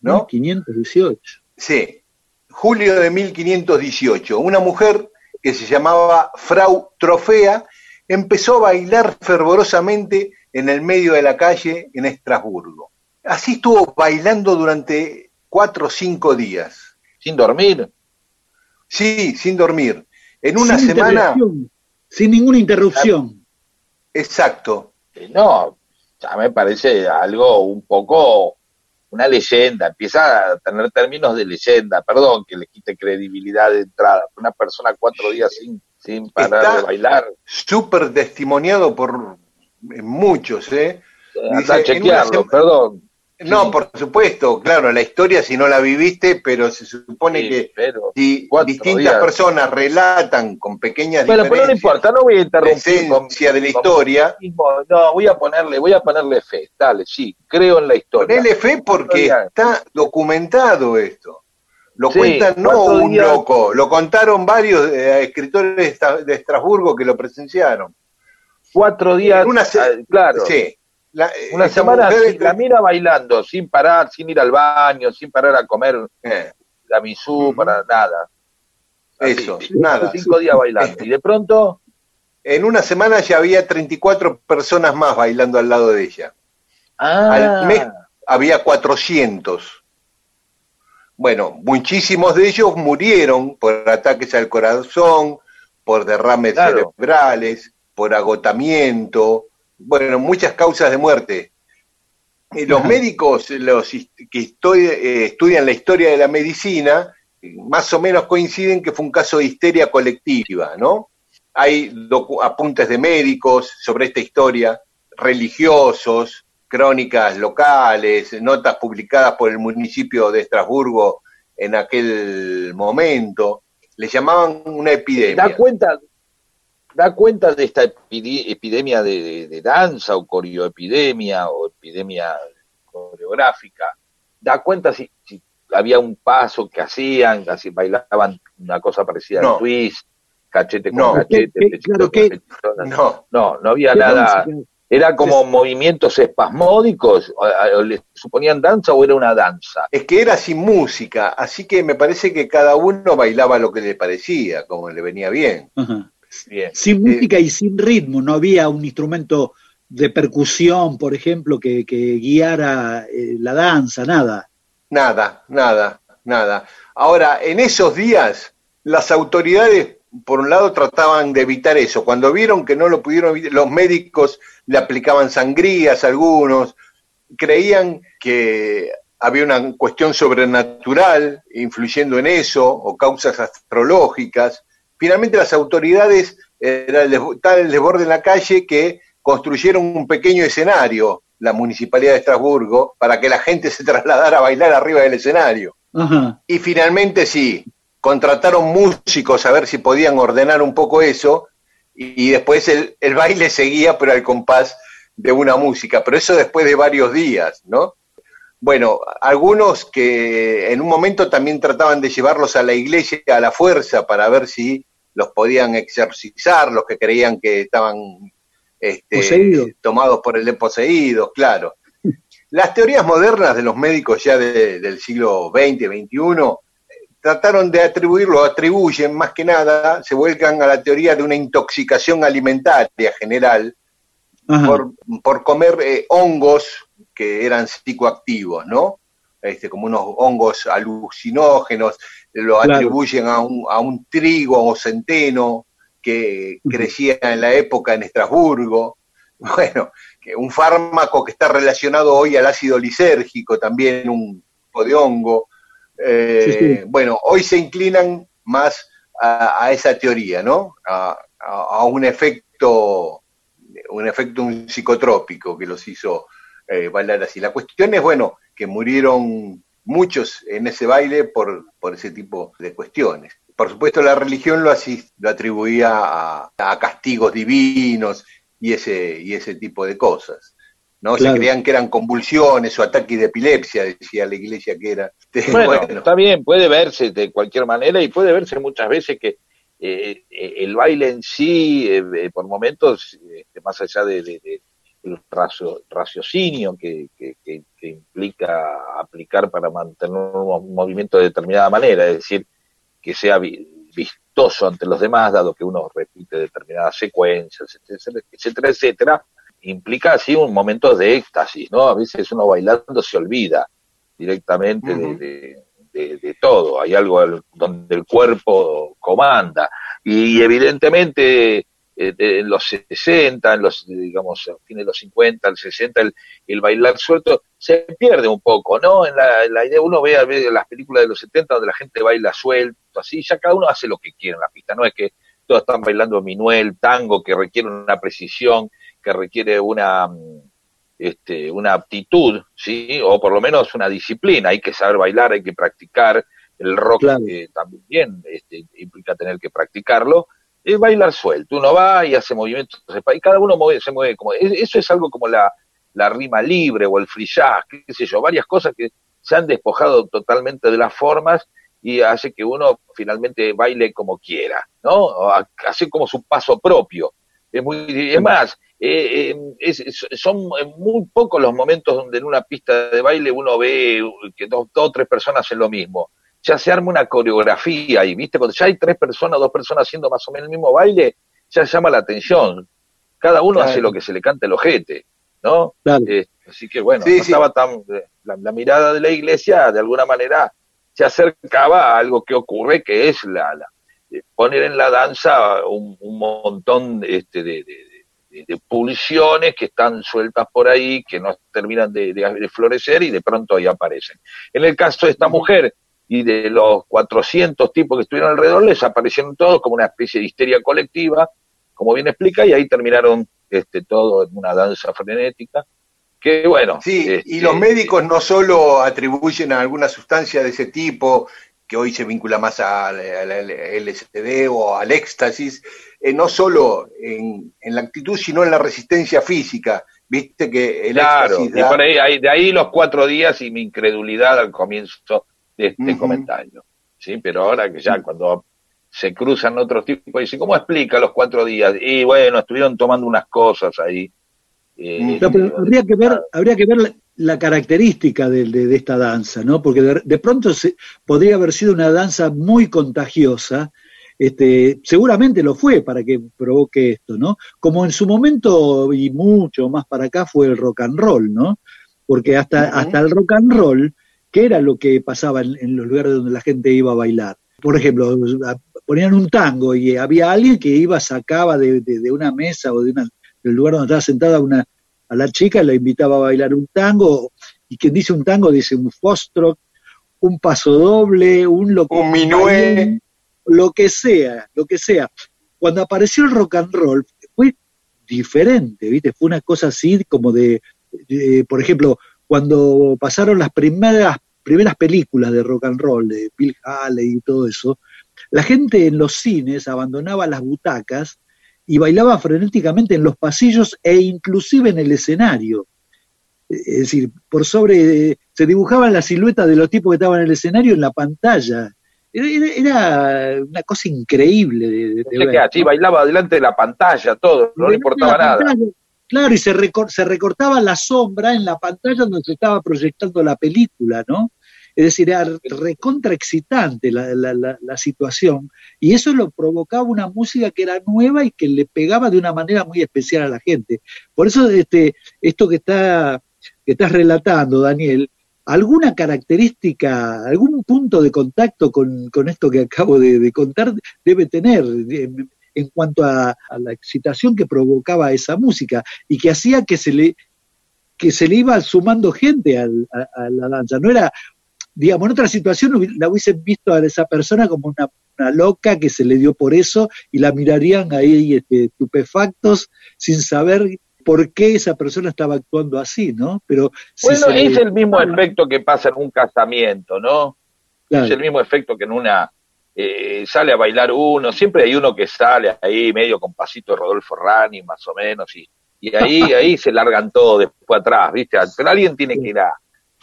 ¿no? 518. Sí, julio de 1518. Una mujer que se llamaba Frau Trofea empezó a bailar fervorosamente en el medio de la calle en Estrasburgo. Así estuvo bailando durante cuatro o cinco días. Sin dormir. Sí, sin dormir. En una Sin semana, Sin ninguna interrupción. exacto. Eh, No, ya me parece algo un poco una leyenda, empieza a tener términos de leyenda, perdón que le quite credibilidad de entrada, una persona cuatro días sin, sin parar Está- de bailar, Súper testimoniado por eh, muchos, ¿eh? anda a en una chequearlo, perdón. No, por supuesto, claro, la historia si no la viviste, pero se supone Sí, que pero si distintas días. personas relatan con pequeñas Bueno, pero no diferencias importa, no voy a la interrumpir con- esencia de la con- historia, No, voy a ponerle, voy a ponerle fe, dale, sí, creo en la historia. ponele fe porque está documentado esto. Lo Sí, cuentan no un días- loco, lo contaron varios eh, escritores de, Esta- de Estrasburgo que lo presenciaron. Cuatro días, En una ah, claro, Sí. La- una semana mujer- la mira bailando, sin parar, sin ir al baño, sin parar a comer eh, la misú, para nada. Así, Eso, nada. Cinco días bailando. Y de pronto, En una semana ya había 34 personas más bailando al lado de ella. ah, Al mes había 400. Bueno, muchísimos de ellos murieron por ataques al corazón, por derrames Claro. cerebrales, por agotamiento, bueno, muchas causas de muerte. Y los médicos, los que estoy- eh, estudian la historia de la medicina, eh, más o menos coinciden que fue un caso de histeria colectiva, ¿no? Hay apuntes de médicos sobre esta historia, religiosos, crónicas locales, notas publicadas por el municipio de Estrasburgo en aquel momento. Le llamaban una epidemia. da cuenta, da cuenta de esta epide- epidemia de, de- de danza o corioepidemia o epidemia coreográfica. Da cuenta si, si había un paso que hacían, así bailaban una cosa parecida No. al twist, cachete con No. cachete, ¿Qué- qué- pechito claro, con qué- pechito. No, No, no había ¿Qué nada. ¿Era como movimientos espasmódicos? ¿O- o ¿Le suponían danza o era una danza? Es que era sin música, así que me parece que cada uno bailaba lo que le parecía, como le venía bien. Ajá. Bien. Sin música y sin ritmo, no había un instrumento de percusión, por ejemplo, que, que guiara eh, la danza, nada. Nada, nada, nada. Ahora, en esos días, las autoridades, por un lado, trataban de evitar eso. Cuando vieron que no lo pudieron evitar, los médicos le aplicaban sangrías a algunos, creían que había una cuestión sobrenatural influyendo en eso, o causas astrológicas. Finalmente las autoridades, era el des- tal el desborde en la calle que construyeron un pequeño escenario, la Municipalidad de Estrasburgo, para que la gente se trasladara a bailar arriba del escenario. Ajá. Y finalmente sí, contrataron músicos a ver si podían ordenar un poco eso, y, y después el, el baile seguía, pero al compás de una música, pero eso después de varios días, ¿no? Bueno, algunos que en un momento también trataban de llevarlos a la iglesia a la fuerza para ver si los podían exorcizar, los que creían que estaban este, tomados por el de poseídos, claro. Las teorías modernas de los médicos ya de- del siglo XX, XXI, trataron de atribuirlo, atribuyen más que nada, se vuelcan a la teoría de una intoxicación alimentaria general por, por comer eh, hongos que eran psicoactivos, ¿no? Este, como unos hongos alucinógenos, lo Claro. atribuyen a un, a un trigo o centeno que crecía en la época en Estrasburgo. Bueno, que un fármaco que está relacionado hoy al ácido lisérgico, también un tipo de hongo. Eh, Sí, sí. Bueno, hoy se inclinan más a, a esa teoría, ¿no? A, a- a un efecto, un efecto un psicotrópico que los hizo eh, bailar así. La cuestión es, bueno, que murieron muchos en ese baile por, por ese tipo de cuestiones. Por supuesto, la religión lo, así, lo atribuía a, a castigos divinos y ese, y ese tipo de cosas. ¿no? Claro. Se creían que eran convulsiones o ataques de epilepsia, decía la iglesia que era. Este, Bueno, está bien, puede verse de cualquier manera y puede verse muchas veces que eh, eh, el baile en sí, eh, por momentos, este, más allá de, de- de- el racio- raciocinio que, que- que- que implica aplicar para mantener un movimiento de determinada manera, es decir, que sea vi- vistoso ante los demás, dado que uno repite determinadas secuencias, etcétera, etcétera, etcétera, implica así un momento de éxtasis, ¿no? A veces uno bailando se olvida directamente de- de, de- de todo, hay algo al- donde el cuerpo comanda y evidentemente eh, de- en los 60, en los, digamos, a fines de los 50, el 60, el, el bailar suelto se pierde un poco, ¿no? En la, en la idea, uno ve, ve las películas de los 70 donde la gente baila suelto, así, ya cada uno hace lo que quiere en la pista, no es que todos están bailando minuel, tango, que requiere una precisión, que requiere una, este, una aptitud, ¿sí? O por lo menos una disciplina, hay que saber bailar, hay que practicar, el rock Claro. eh, también este, implica tener que practicarlo, es bailar suelto, uno va y hace movimientos, y cada uno mueve- se mueve como, es- eso es algo como la, la rima libre o el free qué sé yo, varias cosas que se han despojado totalmente de las formas y hace que uno finalmente baile como quiera, ¿no? Hace como su paso propio. Es muy, es más, eh, eh, es- son muy pocos los momentos donde en una pista de baile uno ve que dos o tres personas hacen lo mismo. Ya se arma una coreografía y, ¿viste? Cuando ya hay tres personas, dos personas haciendo más o menos el mismo baile, ya llama la atención. Cada uno Claro. hace lo que se le cante el ojete, ¿no? Claro. Eh, así que bueno, Sí, no sí. estaba tan, eh, la, la mirada de la iglesia de alguna manera se acercaba a algo que ocurre que es la, la- eh, poner en la danza un, un montón este, de, de- de- de pulsiones que están sueltas por ahí, que no terminan de, de- de florecer y de pronto ahí aparecen. En el caso de esta mujer y de los 400 tipos que estuvieron alrededor, les aparecieron todos como una especie de histeria colectiva, como bien explica, y ahí terminaron este, todo en una danza frenética. Que bueno. Sí, y este, los médicos no solo atribuyen a alguna sustancia de ese tipo, que hoy se vincula más al, LSD o al éxtasis, eh, no solo en, en la actitud, sino en la resistencia física. Viste que el Claro, éxtasis y da- por ahí, ahí- de ahí los cuatro días y mi incredulidad al comienzo de este comentario. Sí, pero ahora que ya cuando se cruzan otros tipos, dicen, ¿cómo explica los cuatro días? Y bueno, estuvieron tomando unas cosas ahí. Eh, No, pero habría que ver, habría que ver la, la característica de, de- de esta danza, ¿no? Porque de, de pronto se- podría haber sido una danza muy contagiosa, este, seguramente lo fue para que provoque esto, ¿no? Como en su momento y mucho más para acá fue el rock and roll, ¿no? Porque hasta, hasta el rock and roll, ¿qué era lo que pasaba en, en los lugares donde la gente iba a bailar? Por ejemplo, ponían un tango y había alguien que iba, sacaba de, de- de una mesa o de una, del lugar donde estaba sentada una, a la chica, la invitaba a bailar un tango, y quien dice un tango dice un foxtrot, un paso doble, un lo Un minué. lo que sea, lo que sea. Cuando apareció el rock and roll fue diferente, ¿viste? Fue una cosa así como de, de- por ejemplo, cuando pasaron las primeras primeras películas de rock and roll de Bill Haley y todo eso, la gente en los cines abandonaba las butacas y bailaba frenéticamente en los pasillos e inclusive en el escenario. Es decir, por sobre, se dibujaban las siluetas de los tipos que estaban en el escenario en la pantalla. Era, una cosa increíble de, de- ver, así ¿no? bailaba delante de la pantalla, todo, no le importaba nada. pantalla. Claro, y se, recor- se recortaba la sombra en la pantalla donde se estaba proyectando la película, ¿no? Es decir, era recontra excitante la, la- la- la situación, y eso lo provocaba una música que era nueva y que le pegaba de una manera muy especial a la gente. Por eso, este, esto que, está, que estás relatando, Daniel, alguna característica, algún punto de contacto con, con esto que acabo de, de contar debe tener. En cuanto a, a la excitación que provocaba esa música y que hacía que se le que se le iba sumando gente al- a, a la danza. No era, digamos, en otra situación la hubiesen visto a esa persona como una, una loca que se le dio por eso y la mirarían ahí este, estupefactos sin saber por qué esa persona estaba actuando así, ¿no? Pero si Bueno, se es el mismo efecto que pasa en un casamiento, ¿no? Claro. Es el mismo efecto que en una eh, sale a bailar uno, siempre hay uno que sale ahí medio con pasito de Rodolfo Rani, más o menos, y, y ahí, ahí se largan todos después atrás, ¿viste? Pero alguien tiene que ir a,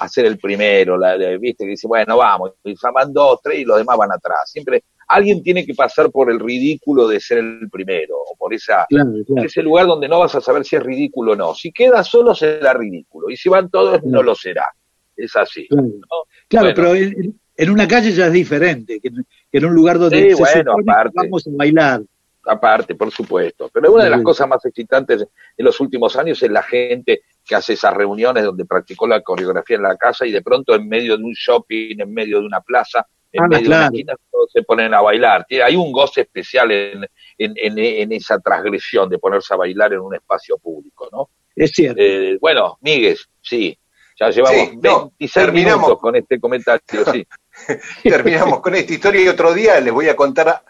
ser el primero, la, la- ¿viste? Que dice, bueno, vamos, y llaman dos, tres y los demás van atrás. Siempre alguien tiene que pasar por el ridículo de ser el primero, o por esa, Claro, por claro. ese lugar donde no vas a saber si es ridículo o no. Si queda solo será ridículo, y si van todos no lo será. Es así. Claro. ¿no? Claro, Bueno. pero en una calle ya es diferente que en, que en un lugar donde Sí, se bueno, supone que aparte. vamos a bailar. aparte, por supuesto. Pero una de las Sí. cosas más excitantes de los últimos años es la gente que hace esas reuniones donde practicó la coreografía en la casa y de pronto en medio de un shopping, en medio de una plaza, en Ah, medio de claro. una esquina, todos se ponen a bailar. Tiene- Hay un goce especial en, en, en- en esa transgresión de ponerse a bailar en un espacio público, ¿no? Es cierto. Eh, bueno, Miguel, sí, ya llevamos Sí, no, 26 terminamos. minutos con este comentario, sí. Terminamos con esta historia y otro día les voy a contar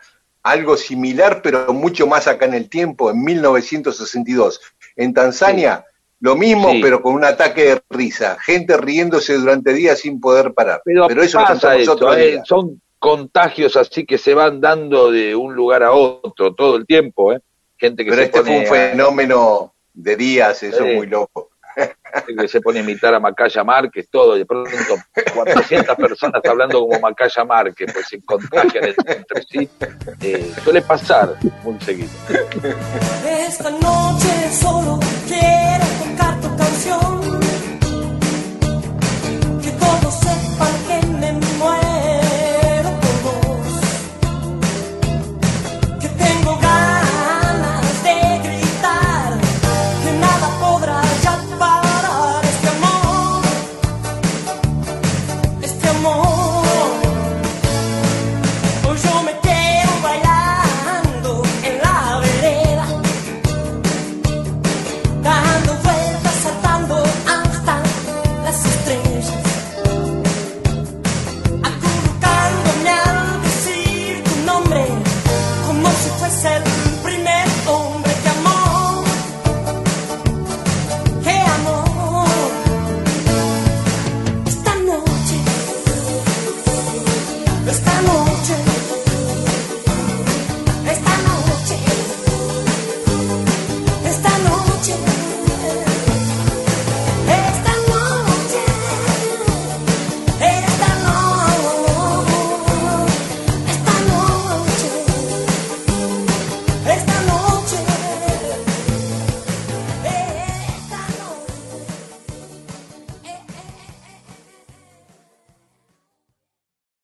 algo similar, pero mucho más acá en el tiempo, en 1962. En Tanzania, lo mismo, Sí. pero con un ataque de risa. Gente riéndose durante días sin poder parar. Pero, eso lo pasa eso, otro eh, día. son contagios así que se van dando de un lugar a otro todo el tiempo, ¿eh? Gente que Pero se este fue un fenómeno de días, eso Sí. es muy loco. que se pone a imitar a Macaya Márquez, todo, y de pronto 400 personas hablando como Macaya Márquez, pues se contagian entre sí. Eh, suele pasar un seguido. Esta noche solo quiero tocar tu canción, que todo se